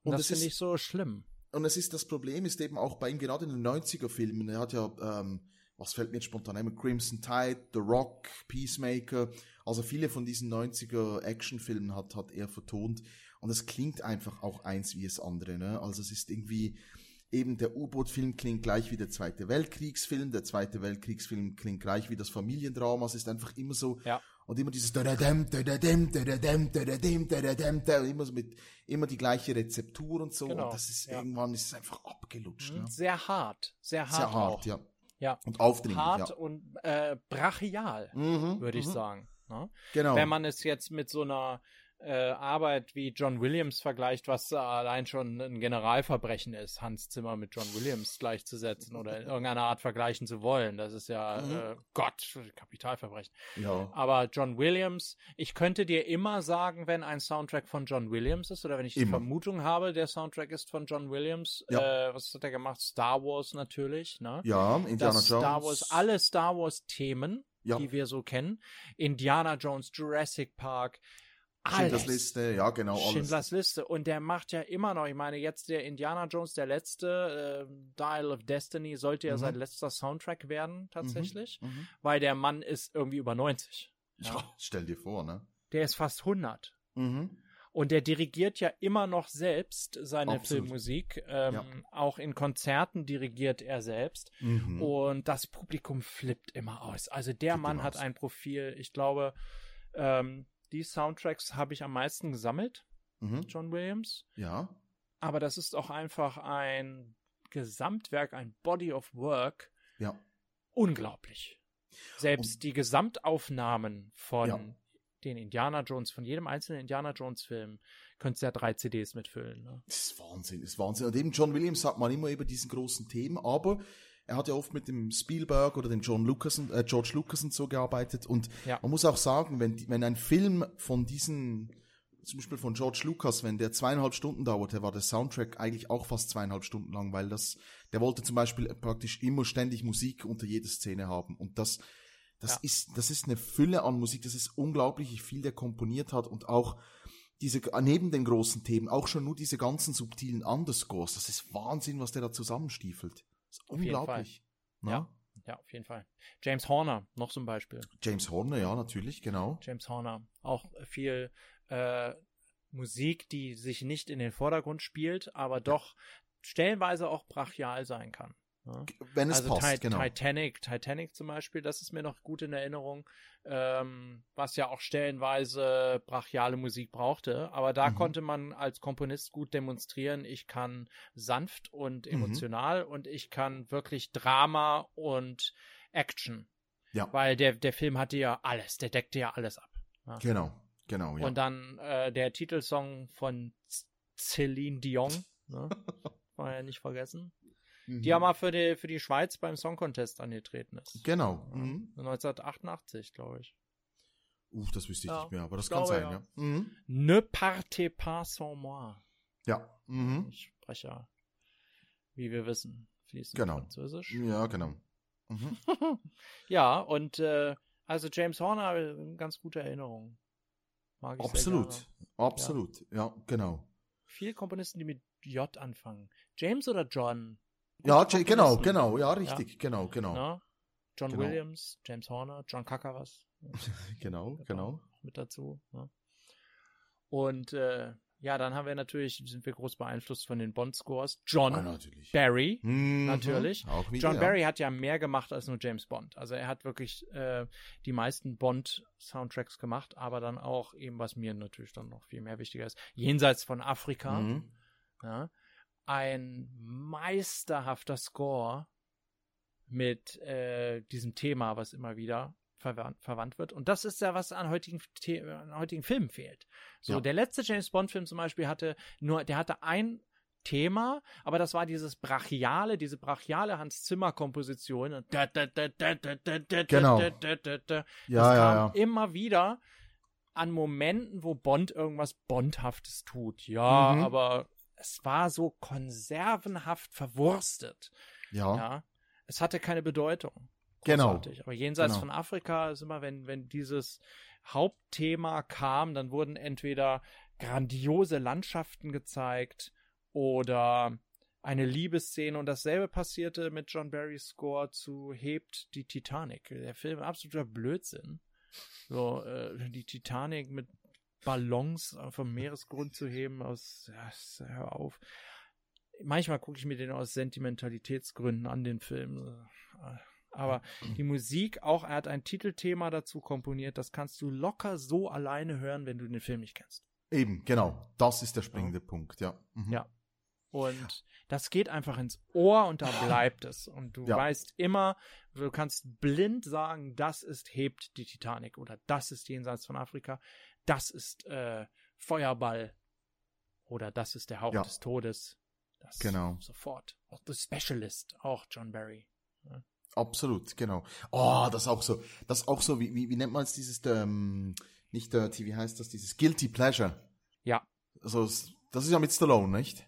Und Und das es finde ist- ich so schlimm. Und es ist, das Problem ist eben auch bei ihm, gerade in den 90er-Filmen, er hat ja, ähm, was fällt mir jetzt spontan ein, Crimson Tide, The Rock, Peacemaker, also viele von diesen 90er-Action-Filmen hat, hat er vertont. Und es klingt einfach auch eins wie das andere, ne? Also es ist irgendwie, eben der U-Boot-Film klingt gleich wie der Zweite Weltkriegsfilm, der Zweite Weltkriegsfilm klingt gleich wie das Familiendrama, es ist einfach immer so, Ja. und immer dieses immer so mit, immer die gleiche Rezeptur und so, Genau, und das ist, ja. irgendwann ist es einfach abgelutscht, ne? Sehr hart, sehr hart. Sehr hart, auch. ja. Ja. Und aufdringlich, Hart ja. und äh, brachial, Mhm, würde ich mhm. sagen. Ne? Genau. Wenn man es jetzt mit so einer äh, Arbeit wie John Williams vergleicht, was äh, allein schon ein Generalverbrechen ist, Hans Zimmer mit John Williams gleichzusetzen oder in irgendeiner Art vergleichen zu wollen. Das ist ja Mhm. äh, Gott, Kapitalverbrechen. ja. Aber John Williams, ich könnte dir immer sagen, wenn ein Soundtrack von John Williams ist oder wenn ich die Immer. Vermutung habe, der Soundtrack ist von John Williams. Ja. Äh, was hat er gemacht? Star Wars natürlich, ne? Ja, Indiana das Jones. Star Wars, alle Star Wars Themen, Ja. die wir so kennen. Indiana Jones, Jurassic Park, Schindlers. Liste, ja, genau, alles. Schindlers Liste. Und der macht ja immer noch, ich meine, jetzt der Indiana Jones, der letzte, äh, Dial of Destiny, sollte ja Mhm. sein letzter Soundtrack werden, tatsächlich. Mhm. Weil der Mann ist irgendwie über 90. Ja, stell dir vor, ne? Der ist fast 100. Mhm. Und der dirigiert ja immer noch selbst seine Absolut. Filmmusik. Ähm, Ja. Auch in Konzerten dirigiert er selbst. Mhm. Und das Publikum flippt immer aus. Also der Flippt Mann hat ein Profil. Ich glaube, ähm, die Soundtracks habe ich am meisten gesammelt, Mhm. John Williams. Ja. Aber das ist auch einfach ein Gesamtwerk, ein Body of Work. Ja. Unglaublich. Selbst die Gesamtaufnahmen von Ja. den Indiana Jones, von jedem einzelnen Indiana Jones Film, könntest du ja drei CDs mitfüllen. Ne? Das ist Wahnsinn, das ist Wahnsinn. Und eben John Williams sagt man immer über diesen großen Themen, aber er hat ja oft mit dem Spielberg oder dem John Lucas, äh, George Lucas und so gearbeitet. Und Ja. man muss auch sagen, wenn, wenn ein Film von diesen zum Beispiel von George Lucas, wenn der zweieinhalb Stunden dauerte, war der Soundtrack eigentlich auch fast zweieinhalb Stunden lang, weil das, der wollte zum Beispiel praktisch immer ständig Musik unter jeder Szene haben. Und das, das Ja. ist, das ist eine Fülle an Musik, das ist unglaublich, wie viel der komponiert hat und auch diese, neben den großen Themen, auch schon nur diese ganzen subtilen Underscores, das ist Wahnsinn, was der da zusammenstiefelt. Unglaublich. Ne? Ja. Ja, auf jeden Fall. James Horner, noch zum Beispiel. James Horner, ja, natürlich, genau. James Horner. Auch viel äh, Musik, die sich nicht in den Vordergrund spielt, aber doch stellenweise auch brachial sein kann. Ne? Wenn es also passt, Ti- genau. Titanic, Titanic zum Beispiel, das ist mir noch gut in Erinnerung, ähm, was ja auch stellenweise brachiale Musik brauchte, aber da Mhm. konnte man als Komponist gut demonstrieren, ich kann sanft und Mhm. emotional und ich kann wirklich Drama und Action. Ja. Weil der, der Film hatte ja alles, der deckte ja alles ab. Ja. Genau, genau, ja. Und dann äh, der Titelsong von Celine Dion, ne? war ja nicht vergessen, Mhm. die ja mal für die, für die Schweiz beim Song Contest angetreten ist. Genau. Mhm. 1988, glaube ich. Uff, das wüsste ich Ja, nicht mehr, aber das ich kann glaube, sein, ja. ja. Mhm. Ne partez pas sans moi. Ja. Mhm. Ich spreche ja, wie wir wissen, fließend Genau. Französisch. Ja, genau. Mhm. Ja, und äh, also James Horner, ganz gute Erinnerung. Mag ich Absolut. Absolut. Ja. genau. Viele Komponisten, die mit J anfangen. James oder John? Ja, J- genau, Komponisten. genau, ja, richtig, genau, genau. Ne? John Genau. Williams, James Horner, John Kakaras. Genau, genau. Mit dazu. Ne? Und äh, ja, dann haben wir natürlich, sind wir groß beeinflusst von den Bond-Scores. John Ja, natürlich. Barry. Mhm. natürlich. Auch wieder, John ja. Barry hat ja mehr gemacht als nur James Bond. Also er hat wirklich äh, die meisten Bond-Soundtracks gemacht, aber dann auch eben, was mir natürlich dann noch viel mehr wichtiger ist, jenseits von Afrika. Mhm. Ja, ein meisterhafter Score mit äh, diesem Thema, was immer wieder verwandt, verwandt wird. Und das ist ja, was an heutigen, The an heutigen Filmen fehlt. So, Ja. der letzte James Bond-Film zum Beispiel hatte nur, der hatte ein Thema, aber das war dieses brachiale, diese brachiale Hans Zimmer Komposition. Genau. das ja, kam ja. immer wieder an Momenten, wo Bond irgendwas Bondhaftes tut. Ja, Mhm. aber es war so konservenhaft verwurstet. Ja, Ja, es hatte keine Bedeutung. Genau. Großartig. Aber jenseits Genau. von Afrika ist immer, wenn, wenn dieses Hauptthema kam, dann wurden entweder grandiose Landschaften gezeigt oder eine Liebesszene und dasselbe passierte mit John Barrys Score zu Hebt die Titanic. Der Film absoluter Blödsinn. So, äh, die Titanic mit Ballons vom Meeresgrund zu heben aus, ja, hör auf. Manchmal gucke ich mir den aus Sentimentalitätsgründen an, den Film. Aber die Musik, auch er hat ein Titelthema dazu komponiert, das kannst du locker so alleine hören, wenn du den Film nicht kennst. eben, genau. Das ist der springende Punkt, ja. Mhm. Ja. Und das geht einfach ins Ohr und da bleibt es. Und du Ja. weißt immer, du kannst blind sagen, das ist Hebt die Titanic oder das ist Jenseits von Afrika, das ist äh, Feuerball oder das ist der Hauch Ja. des Todes. Das Genau. Sofort. Auch The Specialist, auch John Barry. Absolut, genau. Oh, das ist auch so, das auch so, wie, wie, wie nennt man es dieses, ähm, nicht Dirty, wie heißt das, dieses Guilty Pleasure. Ja. Also, es- das ist ja mit Stallone, nicht?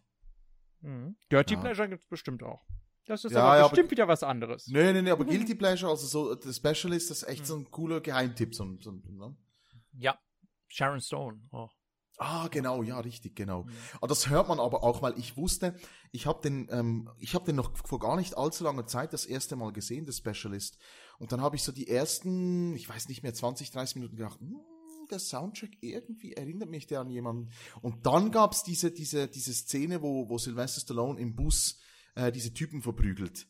Mhm. Dirty Ja. Pleasure gibt's bestimmt auch. Das ist Ja, aber ja, aber- bestimmt wieder was anderes. Nee, nee, nee, aber Guilty Pleasure, also so, The Specialist, das ist echt so ein cooler Geheimtipp, so, so, ne? Ja. Sharon Stone auch. Ah, genau, ja, richtig, genau. Aber das hört man aber auch, weil ich wusste, ich habe den, ähm, ich habe den noch vor gar nicht allzu langer Zeit das erste Mal gesehen, The Specialist. Und dann habe ich so die ersten, ich weiß nicht mehr, 20, 30 Minuten gedacht, hm, der Soundtrack irgendwie erinnert mich der an jemanden. Und dann gab's diese, diese, diese Szene, wo, wo Sylvester Stallone im Bus äh, diese Typen verprügelt.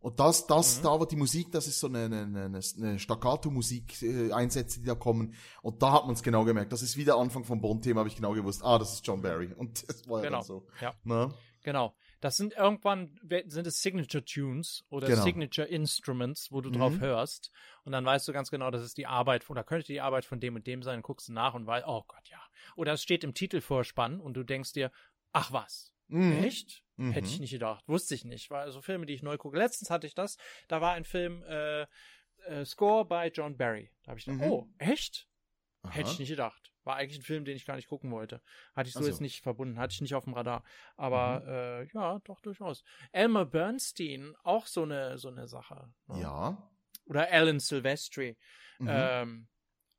Ja. Und das, das, Mhm. da war die Musik, das ist so eine, eine, eine, eine Staccato-Musik, äh, Einsätze, die da kommen. Und da hat man es genau gemerkt. Das ist wie der Anfang vom Bond-Thema, habe ich genau gewusst. Ah, das ist John Barry. Und das war ja Genau. dann so. Ja. Ne? Genau. Das sind irgendwann, sind es Signature Tunes oder Genau. Signature Instruments, wo du Mhm. drauf hörst. Und dann weißt du ganz genau, das ist die Arbeit, oder könnte die Arbeit von dem und dem sein, guckst du nach und weißt, oh Gott, ja. Oder es steht im Titelvorspann und du denkst dir, ach was, Mhm. echt? Mhm. Hätte ich nicht gedacht, wusste ich nicht. Weil so Filme, die ich neu gucke. Letztens hatte ich das, da war ein Film, äh, äh, Score bei John Barry. Da habe ich gedacht, Mhm. oh, echt? Aha. Hätte ich nicht gedacht. War eigentlich ein Film, den ich gar nicht gucken wollte. Hatte ich so so. jetzt nicht verbunden, hatte ich nicht auf dem Radar. Aber äh, ja, doch durchaus. Elmer Bernstein, auch so eine, so eine Sache. ne? Ja. Oder Alan Silvestri. Mhm. Ähm,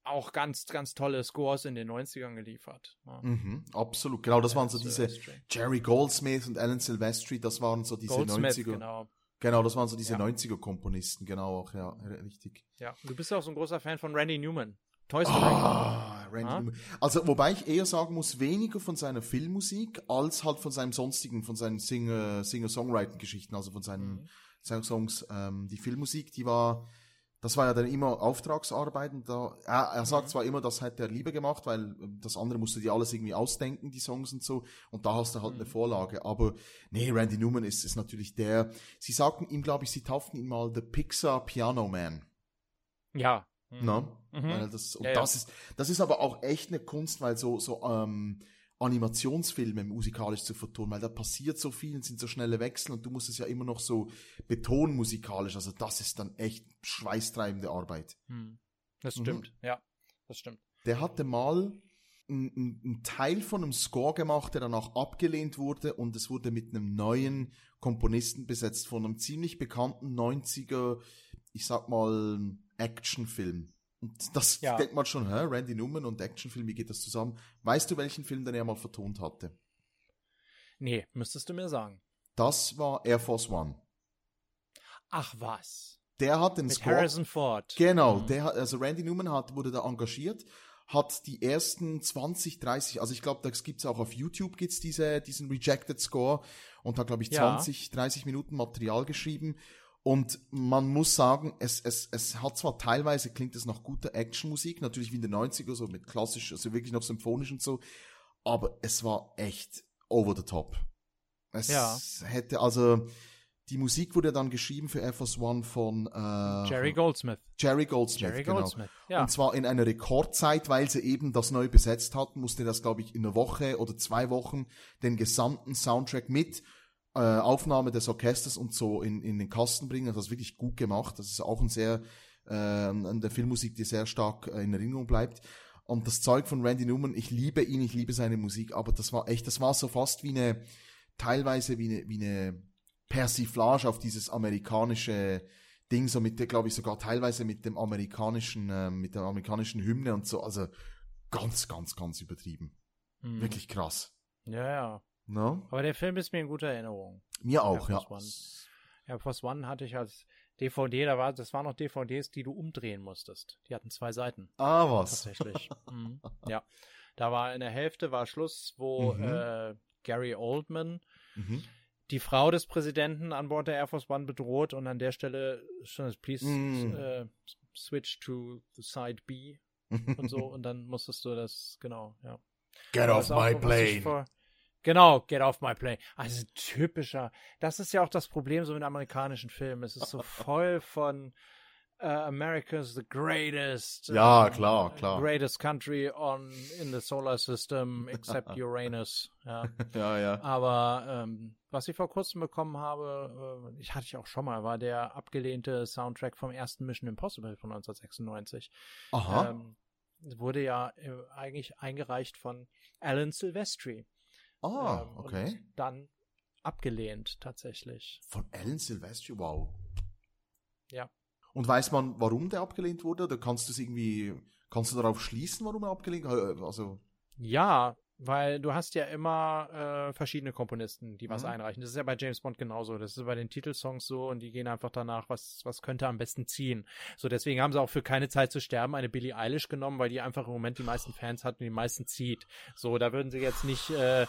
auch ganz, ganz tolle Scores in den 90ern geliefert. ne? Mhm, absolut. Genau, das waren so diese. Jerry Goldsmith und Alan Silvestri, das waren so diese Goldsmith, 90er. genau. Genau, das waren so diese Ja. 90er Komponisten, genau auch, ja, richtig. Ja, du bist ja auch so ein großer Fan von Randy Newman. Toy Story. Ah, Randy Ah. Newman. Also, wobei ich eher sagen muss, weniger von seiner Filmmusik als halt von seinem sonstigen, von seinen Singer- Singer-Songwriting-Geschichten, also von seinen, Mhm. Songs. Ähm, die Filmmusik, die war, das war ja dann immer Auftragsarbeiten. Da, er, er sagt Mhm. zwar immer, das hätte er lieber gemacht, weil ähm, das andere musste dir alles irgendwie ausdenken, die Songs und so. Und da hast du halt eine Mhm. Vorlage. Aber nee, Randy Newman ist, ist natürlich der. Sie sagten ihm, glaube ich, sie tauften ihn mal The Pixar Piano Man. Ja. Mhm. Ne? Mhm. Weil das, und Ja, ja. das ist, das ist aber auch echt eine Kunst, weil so, so, ähm, Animationsfilme musikalisch zu vertonen, weil da passiert so viel und sind so schnelle Wechsel und du musst es ja immer noch so betonen musikalisch. Also das ist dann echt schweißtreibende Arbeit. Hm. Das Mhm. stimmt, ja. Das stimmt. Der hatte mal einen, einen Teil von einem Score gemacht, der danach abgelehnt wurde und es wurde mit einem neuen Komponisten besetzt von einem ziemlich bekannten 90er, ich sag mal, Actionfilm. Und das Ja. denkt man schon, hä, Randy Newman und Actionfilm, wie geht das zusammen? Weißt du, welchen Film denn er mal vertont hatte? Nee, müsstest du mir sagen. Das war Air Force One. Ach was. Der hat den Mit Score. Harrison Ford. Genau, Mhm. der hat, also Randy Newman hat, wurde da engagiert, hat die ersten 20, 30, also ich glaube, das gibt's auch auf YouTube, gibt's diese, diesen Rejected Score und hat, glaube ich, Ja. 20, 30 Minuten Material geschrieben. Und man muss sagen, es, es, es hat zwar teilweise klingt es nach guter Actionmusik, natürlich wie in den 90er, so mit klassisch, also wirklich noch symphonisch und so, aber es war echt over the top. Es Ja. hätte, also, die Musik wurde dann geschrieben für Air Force One von äh, Jerry Goldsmith. Jerry Goldsmith, Jerry genau. Goldsmith, ja. Und zwar in einer Rekordzeit, weil sie eben das neu besetzt hatten, musste das, glaube ich, in einer Woche oder zwei Wochen den gesamten Soundtrack mit äh, Aufnahme des Orchesters und so in, in den Kasten bringen. Das ist wirklich gut gemacht. Das ist auch ein sehr, äh, an der Filmmusik, die sehr stark äh, in Erinnerung bleibt. Und das Zeug von Randy Newman, ich liebe ihn, ich liebe seine Musik, aber das war echt, das war so fast wie eine, teilweise wie eine, wie eine Persiflage auf dieses amerikanische Ding, so mit der, glaube ich, sogar teilweise mit dem amerikanischen, äh, mit der amerikanischen Hymne und so, also ganz, ganz, ganz übertrieben. Mhm. Wirklich krass. Ja, ja. No? Aber der Film ist mir in guter Erinnerung. Mir auch, Air ja. One. Air Force One hatte ich als DVD, da war, das waren noch DVDs, die du umdrehen musstest. Die hatten zwei Seiten. Ah, was? Tatsächlich. mhm. Ja. Da war in der Hälfte war Schluss, wo Mhm. äh, Gary Oldman Mhm. die Frau des Präsidenten an Bord der Air Force One bedroht und an der Stelle schon please Mm. äh, switch to the side B und so und dann musstest du das genau ja Get Das off my plane. Vor, genau, get off my plane. Also typischer. Das ist ja auch das Problem so mit amerikanischen Filmen. Es ist so voll von äh, America's the greatest. Ja, ähm, klar, klar. Greatest country on in the solar system except Uranus. Ja. ja, ja. Aber ähm, was ich vor kurzem bekommen habe, äh, ich hatte ich auch schon mal, war der abgelehnte Soundtrack vom ersten Mission Impossible von 1996 Aha. ähm, wurde ja äh, eigentlich eingereicht von Alan Silvestri. Ah, Ähm, okay. Dann abgelehnt tatsächlich. Von Alan Silvestri, wow. Ja. Und weiß man, warum der abgelehnt wurde? Oder kannst du es irgendwie, kannst du darauf schließen, warum er abgelehnt wurde? Also, Ja, weil du hast ja immer äh, verschiedene Komponisten, die was Mhm. einreichen. Das ist ja bei James Bond genauso. Das ist bei den Titelsongs so und die gehen einfach danach, was, was könnte am besten ziehen. So, deswegen haben sie auch für keine Zeit zu sterben eine Billie Eilish genommen, weil die einfach im Moment die meisten Fans hat und die meisten zieht. So, da würden sie jetzt nicht äh,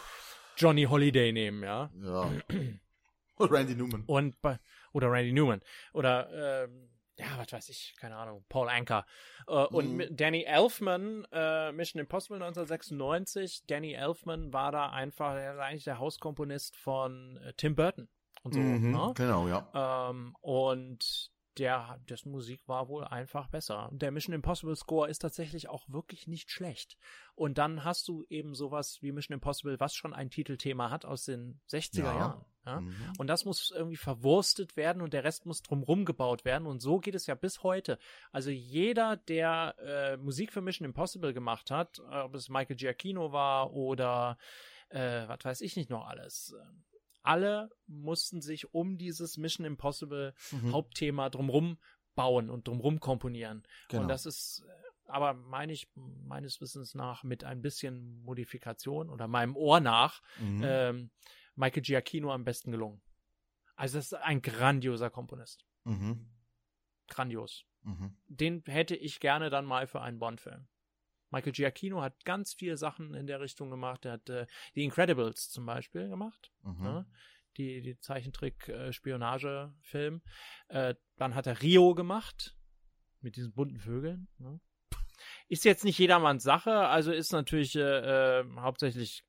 Johnny Holiday nehmen, ja. ja. Und Randy Newman. Und bei, oder Randy Newman. Oder, ähm, ja, was weiß ich, keine Ahnung, Paul Anker. Äh, und Mhm. Danny Elfman, äh, Mission Impossible 1996, Danny Elfman war da einfach, er war eigentlich der Hauskomponist von äh, Tim Burton und so. Mhm, ne? Genau, ja. Ähm, und der, dessen Musik war wohl einfach besser. Der Mission Impossible Score ist tatsächlich auch wirklich nicht schlecht. Und dann hast du eben sowas wie Mission Impossible, was schon ein Titelthema hat aus den 60er Ja. Jahren. Ja? Mhm. Und das muss irgendwie verwurstet werden und der Rest muss drumrum gebaut werden. Und so geht es ja bis heute. Also jeder, der äh, Musik für Mission Impossible gemacht hat, ob es Michael Giacchino war oder äh, was weiß ich nicht noch alles. Alle mussten sich um dieses Mission Impossible Mhm. Hauptthema drumrum bauen und drumrum komponieren. Genau. Und das ist äh, aber meine ich meines Wissens nach mit ein bisschen Modifikation oder meinem Ohr nach Mhm. ähm, Michael Giacchino am besten gelungen. Also das ist ein grandioser Komponist. Mhm. Grandios. Mhm. Den hätte ich gerne dann mal für einen Bond-Film. Michael Giacchino hat ganz viele Sachen in der Richtung gemacht. Er hat äh, die Incredibles zum Beispiel gemacht. Mhm. Ne? Die, die Zeichentrick-Spionage-Film. Äh, dann hat er Rio gemacht. Mit diesen bunten Vögeln. Ne? Ist jetzt nicht jedermanns Sache, also ist natürlich äh, äh, hauptsächlich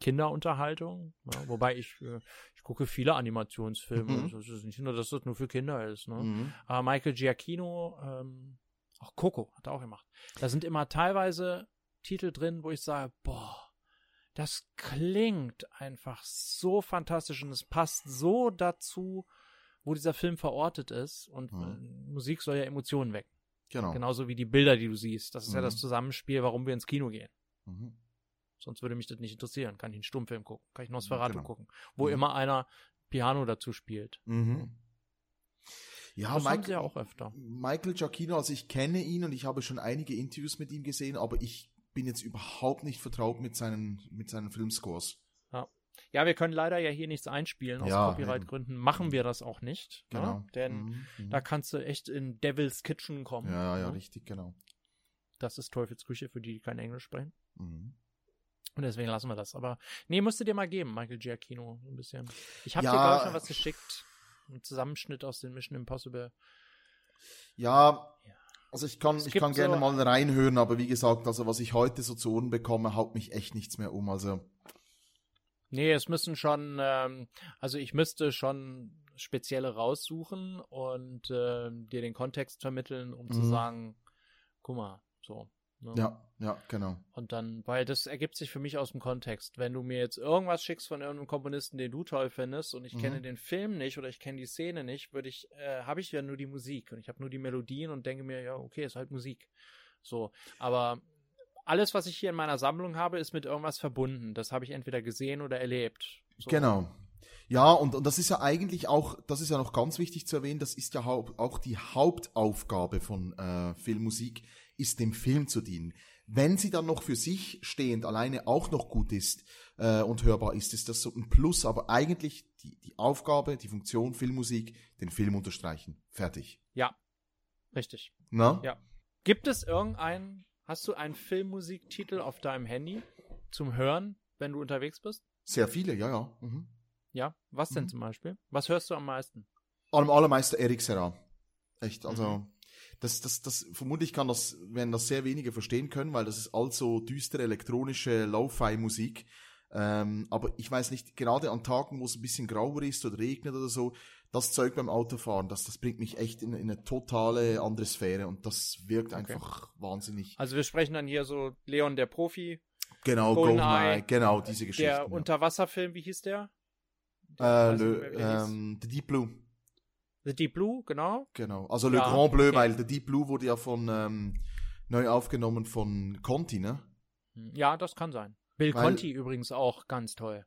Kinderunterhaltung. Ja, wobei ich, äh, ich gucke viele Animationsfilme. Mhm. Also Es ist nicht nur, dass das nur für Kinder ist. Ne? Mhm. Aber Michael Giacchino, ähm, auch Coco hat er auch gemacht. Da sind immer teilweise Titel drin, wo ich sage, boah, das klingt einfach so fantastisch und es passt so dazu, wo dieser Film verortet ist. Und Mhm. äh, Musik soll ja Emotionen wecken. Genau. Genauso wie die Bilder, die du siehst. Das ist ja Mhm. das Zusammenspiel, warum wir ins Kino gehen. Mhm. Sonst würde mich das nicht interessieren. Kann ich einen Stummfilm gucken, kann ich Nosferatu Genau. gucken, wo Mhm. immer einer Piano dazu spielt. Mhm. Ja, das haben Mike- sie ja auch öfter. Michael Giacchino, also ich kenne ihn und ich habe schon einige Interviews mit ihm gesehen, aber ich bin jetzt überhaupt nicht vertraut mit seinen, mit seinen Filmscores. Ja, wir können leider ja hier nichts einspielen. Aus Ja, Copyright-Gründen machen wir das auch nicht. Genau. Ne? Denn Mhm, mhm. da kannst du echt in Devil's Kitchen kommen. ja, ja, ne? richtig, genau. Das ist Teufels Küche für die, die kein Englisch sprechen. Mhm. Und deswegen lassen wir das. Aber nee, musst du dir mal geben, Michael Giacchino, ein bisschen. Ich habe Ja. dir, glaube ich, schon was geschickt. Ein Zusammenschnitt aus den Mission Impossible. Ja, also ich kann, Es ich kann gerne so- mal reinhören, aber wie gesagt, also was ich heute so zu Ohren bekomme, haut mich echt nichts mehr um. Also, Nee, es müssen schon, ähm, also ich müsste schon spezielle raussuchen und ähm, dir den Kontext vermitteln, um zu Mhm. sagen, guck mal, so. Ne? ja, ja, genau. Und dann, weil das ergibt sich für mich aus dem Kontext. Wenn du mir jetzt irgendwas schickst von irgendeinem Komponisten, den du toll findest, und ich Mhm. kenne den Film nicht oder ich kenne die Szene nicht, würde ich, äh, habe ich ja nur die Musik und ich habe nur die Melodien und denke mir, ja, okay, ist halt Musik. So, aber alles, was ich hier in meiner Sammlung habe, ist mit irgendwas verbunden. Das habe ich entweder gesehen oder erlebt. So. Genau. Ja, und, und das ist ja eigentlich auch, das ist ja noch ganz wichtig zu erwähnen, das ist ja auch die Hauptaufgabe von äh, Filmmusik, ist dem Film zu dienen. Wenn sie dann noch für sich stehend alleine auch noch gut ist äh, und hörbar ist, ist das so ein Plus, aber eigentlich die, die Aufgabe, die Funktion Filmmusik, den Film unterstreichen. Fertig. Ja, richtig. Na? Ja. Gibt es irgendeinen, hast du einen Filmmusiktitel auf deinem Handy zum Hören, wenn du unterwegs bist? Sehr viele, ja, ja. Mhm. Ja, was denn Mhm. zum Beispiel? Was hörst du am meisten? Am allermeisten Eric Serra. Echt, also Mhm. Das, das, das, vermutlich kann das, werden das sehr wenige verstehen können, weil das ist also düstere elektronische Lo-Fi-Musik. Ähm, aber ich weiß nicht, gerade an Tagen, wo es ein bisschen grauer ist oder regnet oder so, das Zeug beim Autofahren, das, das bringt mich echt in, in eine totale andere Sphäre und das wirkt Okay. einfach wahnsinnig. Also wir sprechen dann hier so Leon der Profi, Genau, Goldeneye, genau, diese Geschichten. der ja. Unterwasserfilm, wie hieß der? äh, Le, ähm, The Deep Blue. The Deep Blue, genau. Genau, also Le Ja, Grand Bleu, okay. weil The Deep Blue wurde ja von ähm, neu aufgenommen von Conti, ne? Ja, das kann sein. Bill Weil- Conti übrigens auch ganz toll.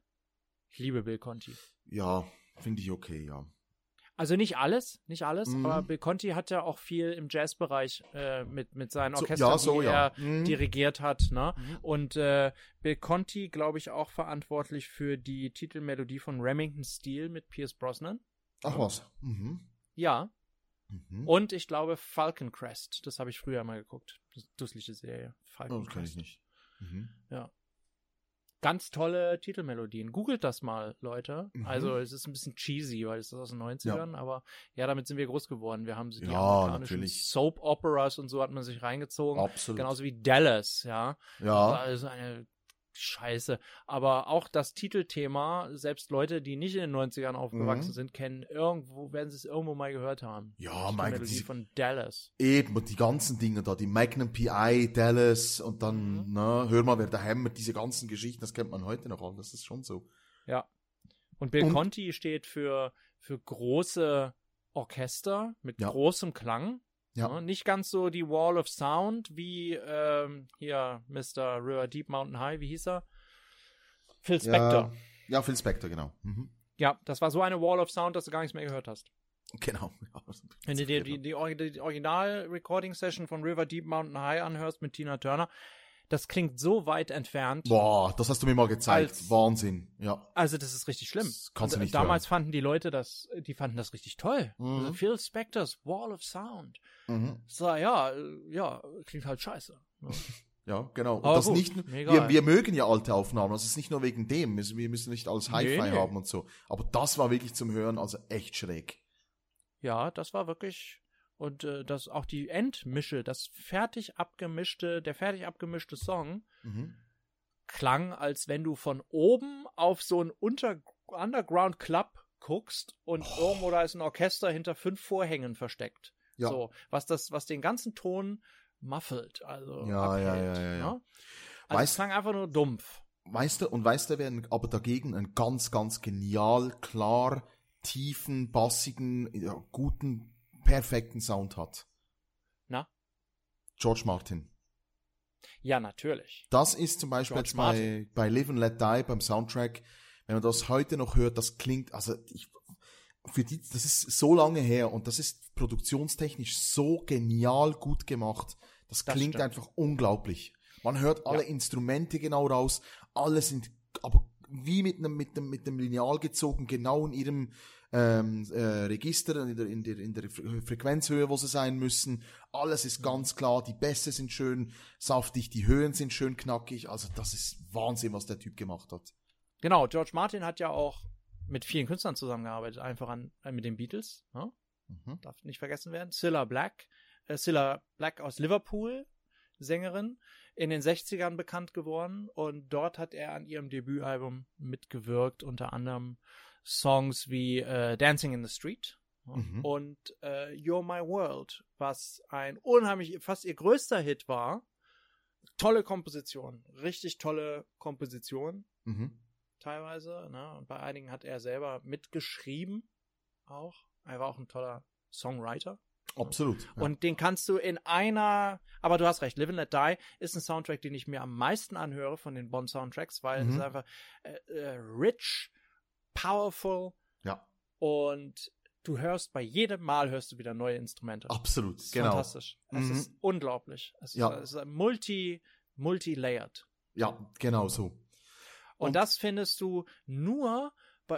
Ich liebe Bill Conti. Ja, finde ich okay, ja. Also nicht alles, nicht alles, Mhm. aber Bill Conti hat ja auch viel im Jazzbereich äh, mit, mit seinen So- Orchestern, ja, so, die ja. er Mhm. dirigiert hat. Ne? Mhm. Und äh, Bill Conti, glaube ich, auch verantwortlich für die Titelmelodie von Remington Steel mit Pierce Brosnan. Ach was. Mhm. Ja. Mhm. Und ich glaube Falcon Crest. Das habe ich früher mal geguckt. Das dusselige Serie. Falcon Oh, das kenne ich Crest. nicht. Mhm. Ganz tolle Titelmelodien. Googelt das mal, Leute. Mhm. Also es ist ein bisschen cheesy, weil es ist aus den 90ern, aber ja, damit sind wir groß geworden. Wir haben sie die Ja, amerikanischen natürlich. Soap Operas und so hat man sich reingezogen. Absolut. Genauso wie Dallas, ja. Ja. Also eine scheiße. Aber auch das Titelthema, selbst Leute, die nicht in den 90ern aufgewachsen Mhm. sind, kennen irgendwo, werden sie es irgendwo mal gehört haben. Ja, die Gott, Melodie die- von Dallas. Eben, und die ganzen Dinge da, die Magnum PI, Dallas und dann, Mhm. ne, hör mal, wer da hämmert, diese ganzen Geschichten, das kennt man heute noch all, das ist schon so. Ja. Und Bill Und- Conti steht für, für große Orchester mit Ja. großem Klang. Ja. Ne? Nicht ganz so die Wall of Sound wie ähm, hier Mr. River Deep Mountain High, wie hieß er? Phil Spector. Ja, ja, Phil Spector, genau. Mhm. Ja, das war so eine Wall of Sound, dass du gar nichts mehr gehört hast. Genau. Ja, Wenn du dir die, die, die Original-Recording-Session von River Deep Mountain High anhörst mit Tina Turner, das klingt so weit entfernt. Boah, das hast du mir mal gezeigt. Als- Wahnsinn, ja. Also das ist richtig schlimm. Das kannst du nicht Damals fanden die Leute das, die fanden das richtig toll. Mhm. Also Phil Spectors Wall of Sound. Mhm. So, ja, äh, ja, klingt halt scheiße. Ja. Ja, genau. Und Aber das gut, nicht, wir, wir mögen ja alte Aufnahmen, also es ist nicht nur wegen dem, wir wir müssen nicht alles Hi-Fi Nee, nee. haben und so. Aber das war wirklich zum Hören, also echt schräg. Ja, das war wirklich und äh, das auch die Endmische, das fertig abgemischte, der fertig abgemischte Song Mhm. klang, als wenn du von oben auf so einen Unter Underground Club guckst und irgendwo da ist ein Orchester hinter fünf Vorhängen versteckt. Ja. So, was das, was den ganzen Ton muffelt, also Ja, ja, abhält, ja, ja, ja. ne? Also Weißt- es klang einfach nur dumpf. Weißt du, und weißt du, wer aber dagegen einen ganz, ganz genial, klar, tiefen, bassigen, ja, guten, perfekten Sound hat? Na? George Martin. Ja, natürlich. Das ist zum Beispiel George jetzt bei, bei Live and Let Die beim Soundtrack, wenn man das heute noch hört, das klingt, also ich, für die, das ist so lange her und das ist produktionstechnisch so genial gut gemacht. Das, Das klingt stimmt. einfach unglaublich. Man hört alle Ja. Instrumente genau raus, alle sind aber wie mit einem, mit einem, mit einem Lineal gezogen, genau in ihrem ähm, äh, Register, in der, in, der, in der Fre- Frequenzhöhe, wo sie sein müssen. Alles ist ganz klar, die Bässe sind schön saftig, die Höhen sind schön knackig. Also das ist Wahnsinn, was der Typ gemacht hat. Genau, George Martin hat ja auch mit vielen Künstlern zusammengearbeitet, einfach an, äh, mit den Beatles, ne? Mhm. darf nicht vergessen werden. Cilla Black, äh, Cilla Black aus Liverpool, Sängerin, in den 60ern bekannt geworden und dort hat er an ihrem Debütalbum mitgewirkt, unter anderem Songs wie äh, Dancing in the Street Mhm. und äh, You're My World, was ein unheimlich, fast ihr größter Hit war. Tolle Komposition, richtig tolle Komposition Mhm. teilweise. Ne? Und bei einigen hat er selber mitgeschrieben auch. Er war auch ein toller Songwriter. Absolut. Ja. Und den kannst du in einer, aber du hast recht, Live and Let Die ist ein Soundtrack, den ich mir am meisten anhöre von den Bond-Soundtracks, weil es Mhm. ist einfach äh, äh, rich, powerful ja, und du hörst bei jedem Mal hörst du wieder neue Instrumente. absolut. Genau. fantastisch. Es Mhm. ist unglaublich. Es Ja. ist, es ist multi, multi-layered. Ja, genau so. Und, Und- das findest du nur,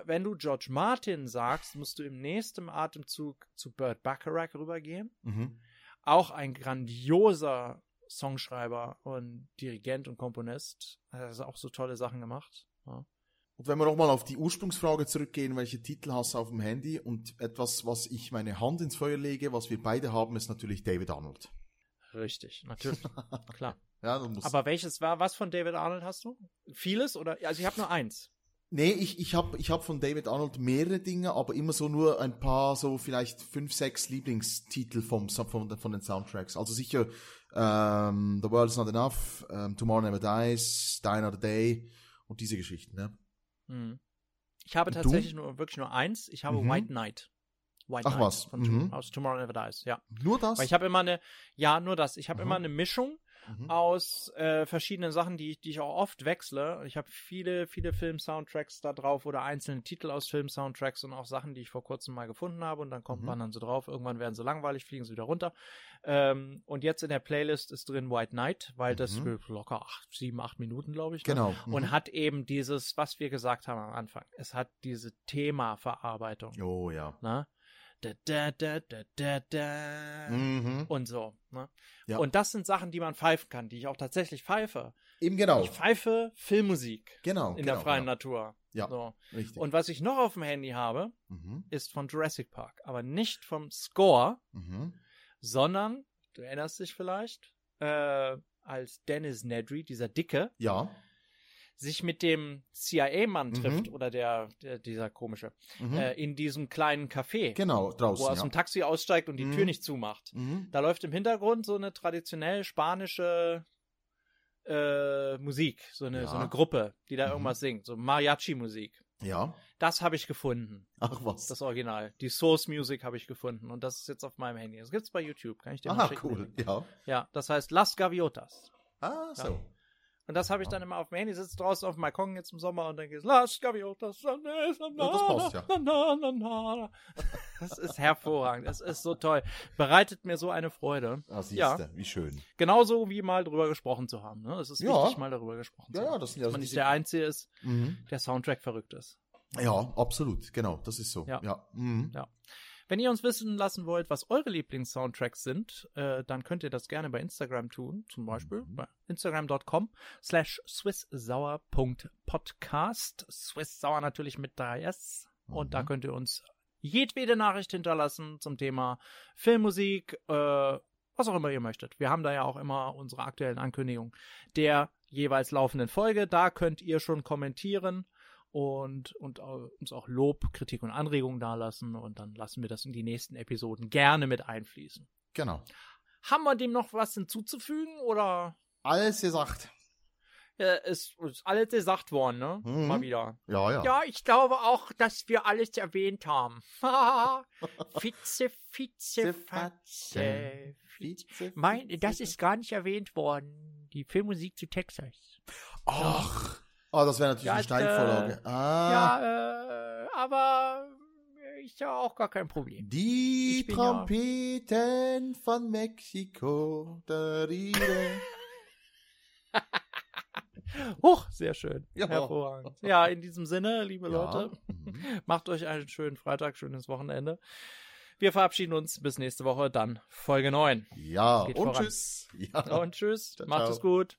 wenn du George Martin sagst, musst du im nächsten Atemzug zu Burt Bacharach rübergehen. Mhm. Auch ein grandioser Songschreiber und Dirigent und Komponist. Er hat auch so tolle Sachen gemacht. Ja. Und wenn wir nochmal auf die Ursprungsfrage zurückgehen, welche Titel hast du auf dem Handy? Und etwas, was ich meine Hand ins Feuer lege, was wir beide haben, ist natürlich David Arnold. Richtig, natürlich. Klar. Ja, du musst. Aber welches war, was von David Arnold hast du? Vieles oder? Also ich habe nur eins. nee, ich, ich habe ich hab von David Arnold mehrere Dinge, aber immer so nur ein paar, so vielleicht fünf, sechs Lieblingstitel vom, von, von den Soundtracks. Also sicher ähm, The World is Not Enough, ähm, Tomorrow Never Dies, Die Another Day und diese Geschichten. Ne? Hm. Ich habe du? tatsächlich nur wirklich nur eins. Ich habe Mhm. White Knight. White Ach Knight was, von mhm. aus Tomorrow Never Dies. Ja. Nur das? Weil ich habe immer eine, ja, nur das. Ich habe Mhm. immer eine Mischung Mhm. aus äh, verschiedenen Sachen, die, ich- die ich auch oft wechsle. Ich habe viele, viele Film-Soundtracks da drauf oder einzelne Titel aus Film-Soundtracks und auch Sachen, die ich vor kurzem mal gefunden habe und dann kommt Mhm. man dann so drauf. Irgendwann werden sie langweilig, fliegen sie wieder runter. Ähm, und jetzt in der Playlist ist drin White Knight, weil das Mhm. locker acht, sieben, acht Minuten, glaube ich. ne? Genau. Und Mhm. hat eben dieses, was wir gesagt haben am Anfang. Es hat diese Themaverarbeitung. Oh ja. Ne? Da, da, da, da, da, da. Mhm. Und so. Ne? Ja. Und das sind Sachen, die man pfeifen kann, die ich auch tatsächlich pfeife. Eben genau. Ich pfeife Filmmusik Genau. in genau, der freien genau. Natur. Ja, So. richtig. Und was ich noch auf dem Handy habe, mhm. ist von Jurassic Park. Aber nicht vom Score, Mhm. Sondern, du erinnerst dich vielleicht, äh, als Dennis Nedry, dieser Dicke, Ja. sich mit dem CIA-Mann Mhm. trifft oder der, der dieser komische Mhm. äh, in diesem kleinen Café, genau, wo er draußen. aus Ja. dem Taxi aussteigt und die Mhm. Tür nicht zumacht. Mhm. Da läuft im Hintergrund so eine traditionell spanische äh, Musik, so eine, Ja. so eine Gruppe, die da Mhm. irgendwas singt, so Mariachi-Musik. Ja. Das habe ich gefunden, Ach was. das Original. Die Source Music habe ich gefunden und das ist jetzt auf meinem Handy. Das gibt's bei YouTube, kann ich dir mal Ah, schicken. cool. Ja. Ja, das heißt Las Gaviotas. Ah, so. Ja. Und das habe ich dann immer auf dem Handy, sitze draußen auf dem Balkon jetzt im Sommer und denke, Las Gaviotas. Ja, das passt ja. Das ist hervorragend. Das ist so toll. Bereitet mir so eine Freude. Ah, siehste, Ja. wie schön. Genauso wie mal drüber gesprochen zu haben. Ne? Es ist Ja. wichtig, mal darüber gesprochen Ja, zu ja, haben. das sind ja Dass man nicht der Einzige ist, Mhm. der Soundtrack verrückt ist. Ja, absolut. Genau, das ist so. Ja. Ja. Mhm. Ja. Wenn ihr uns wissen lassen wollt, was eure Lieblings-Soundtracks sind, äh, dann könnt ihr das gerne bei Instagram tun. Zum Beispiel Mhm. bei instagram.com slash swisssauer.podcast. Swisssauer natürlich mit 3S. Und da Mhm. könnt ihr uns jedwede Nachricht hinterlassen zum Thema Filmmusik, äh, was auch immer ihr möchtet. Wir haben da ja auch immer unsere aktuellen Ankündigungen der jeweils laufenden Folge. Da könnt ihr schon kommentieren und, und uns auch Lob, Kritik und Anregungen dalassen und dann lassen wir das in die nächsten Episoden gerne mit einfließen. Genau. Haben wir dem noch was hinzuzufügen oder Alles gesagt. Äh, ist, ist alles gesagt worden, ne? Mhm. Mal wieder. Ja, ja. Ja, ich glaube auch, dass wir alles erwähnt haben. Fitze, Fitze, Fatze. Vize, Mein, das ist gar nicht erwähnt worden. Die Filmmusik zu Texas. Ach. Ah, das wäre natürlich Ja, eine Steilvorlage. ah. Ja, äh, aber ist ja auch gar kein Problem. Die bin ja- Trompeten von Mexiko. Da, ride. Huch, sehr schön. Ja. Hervorragend. Ja, in diesem Sinne, liebe Ja. Leute, Mhm. macht euch einen schönen Freitag, schönes Wochenende. Wir verabschieden uns bis nächste Woche, dann Folge 9. Ja, und voran. tschüss. Ja. Und tschüss, Ciao, macht ciao. es gut.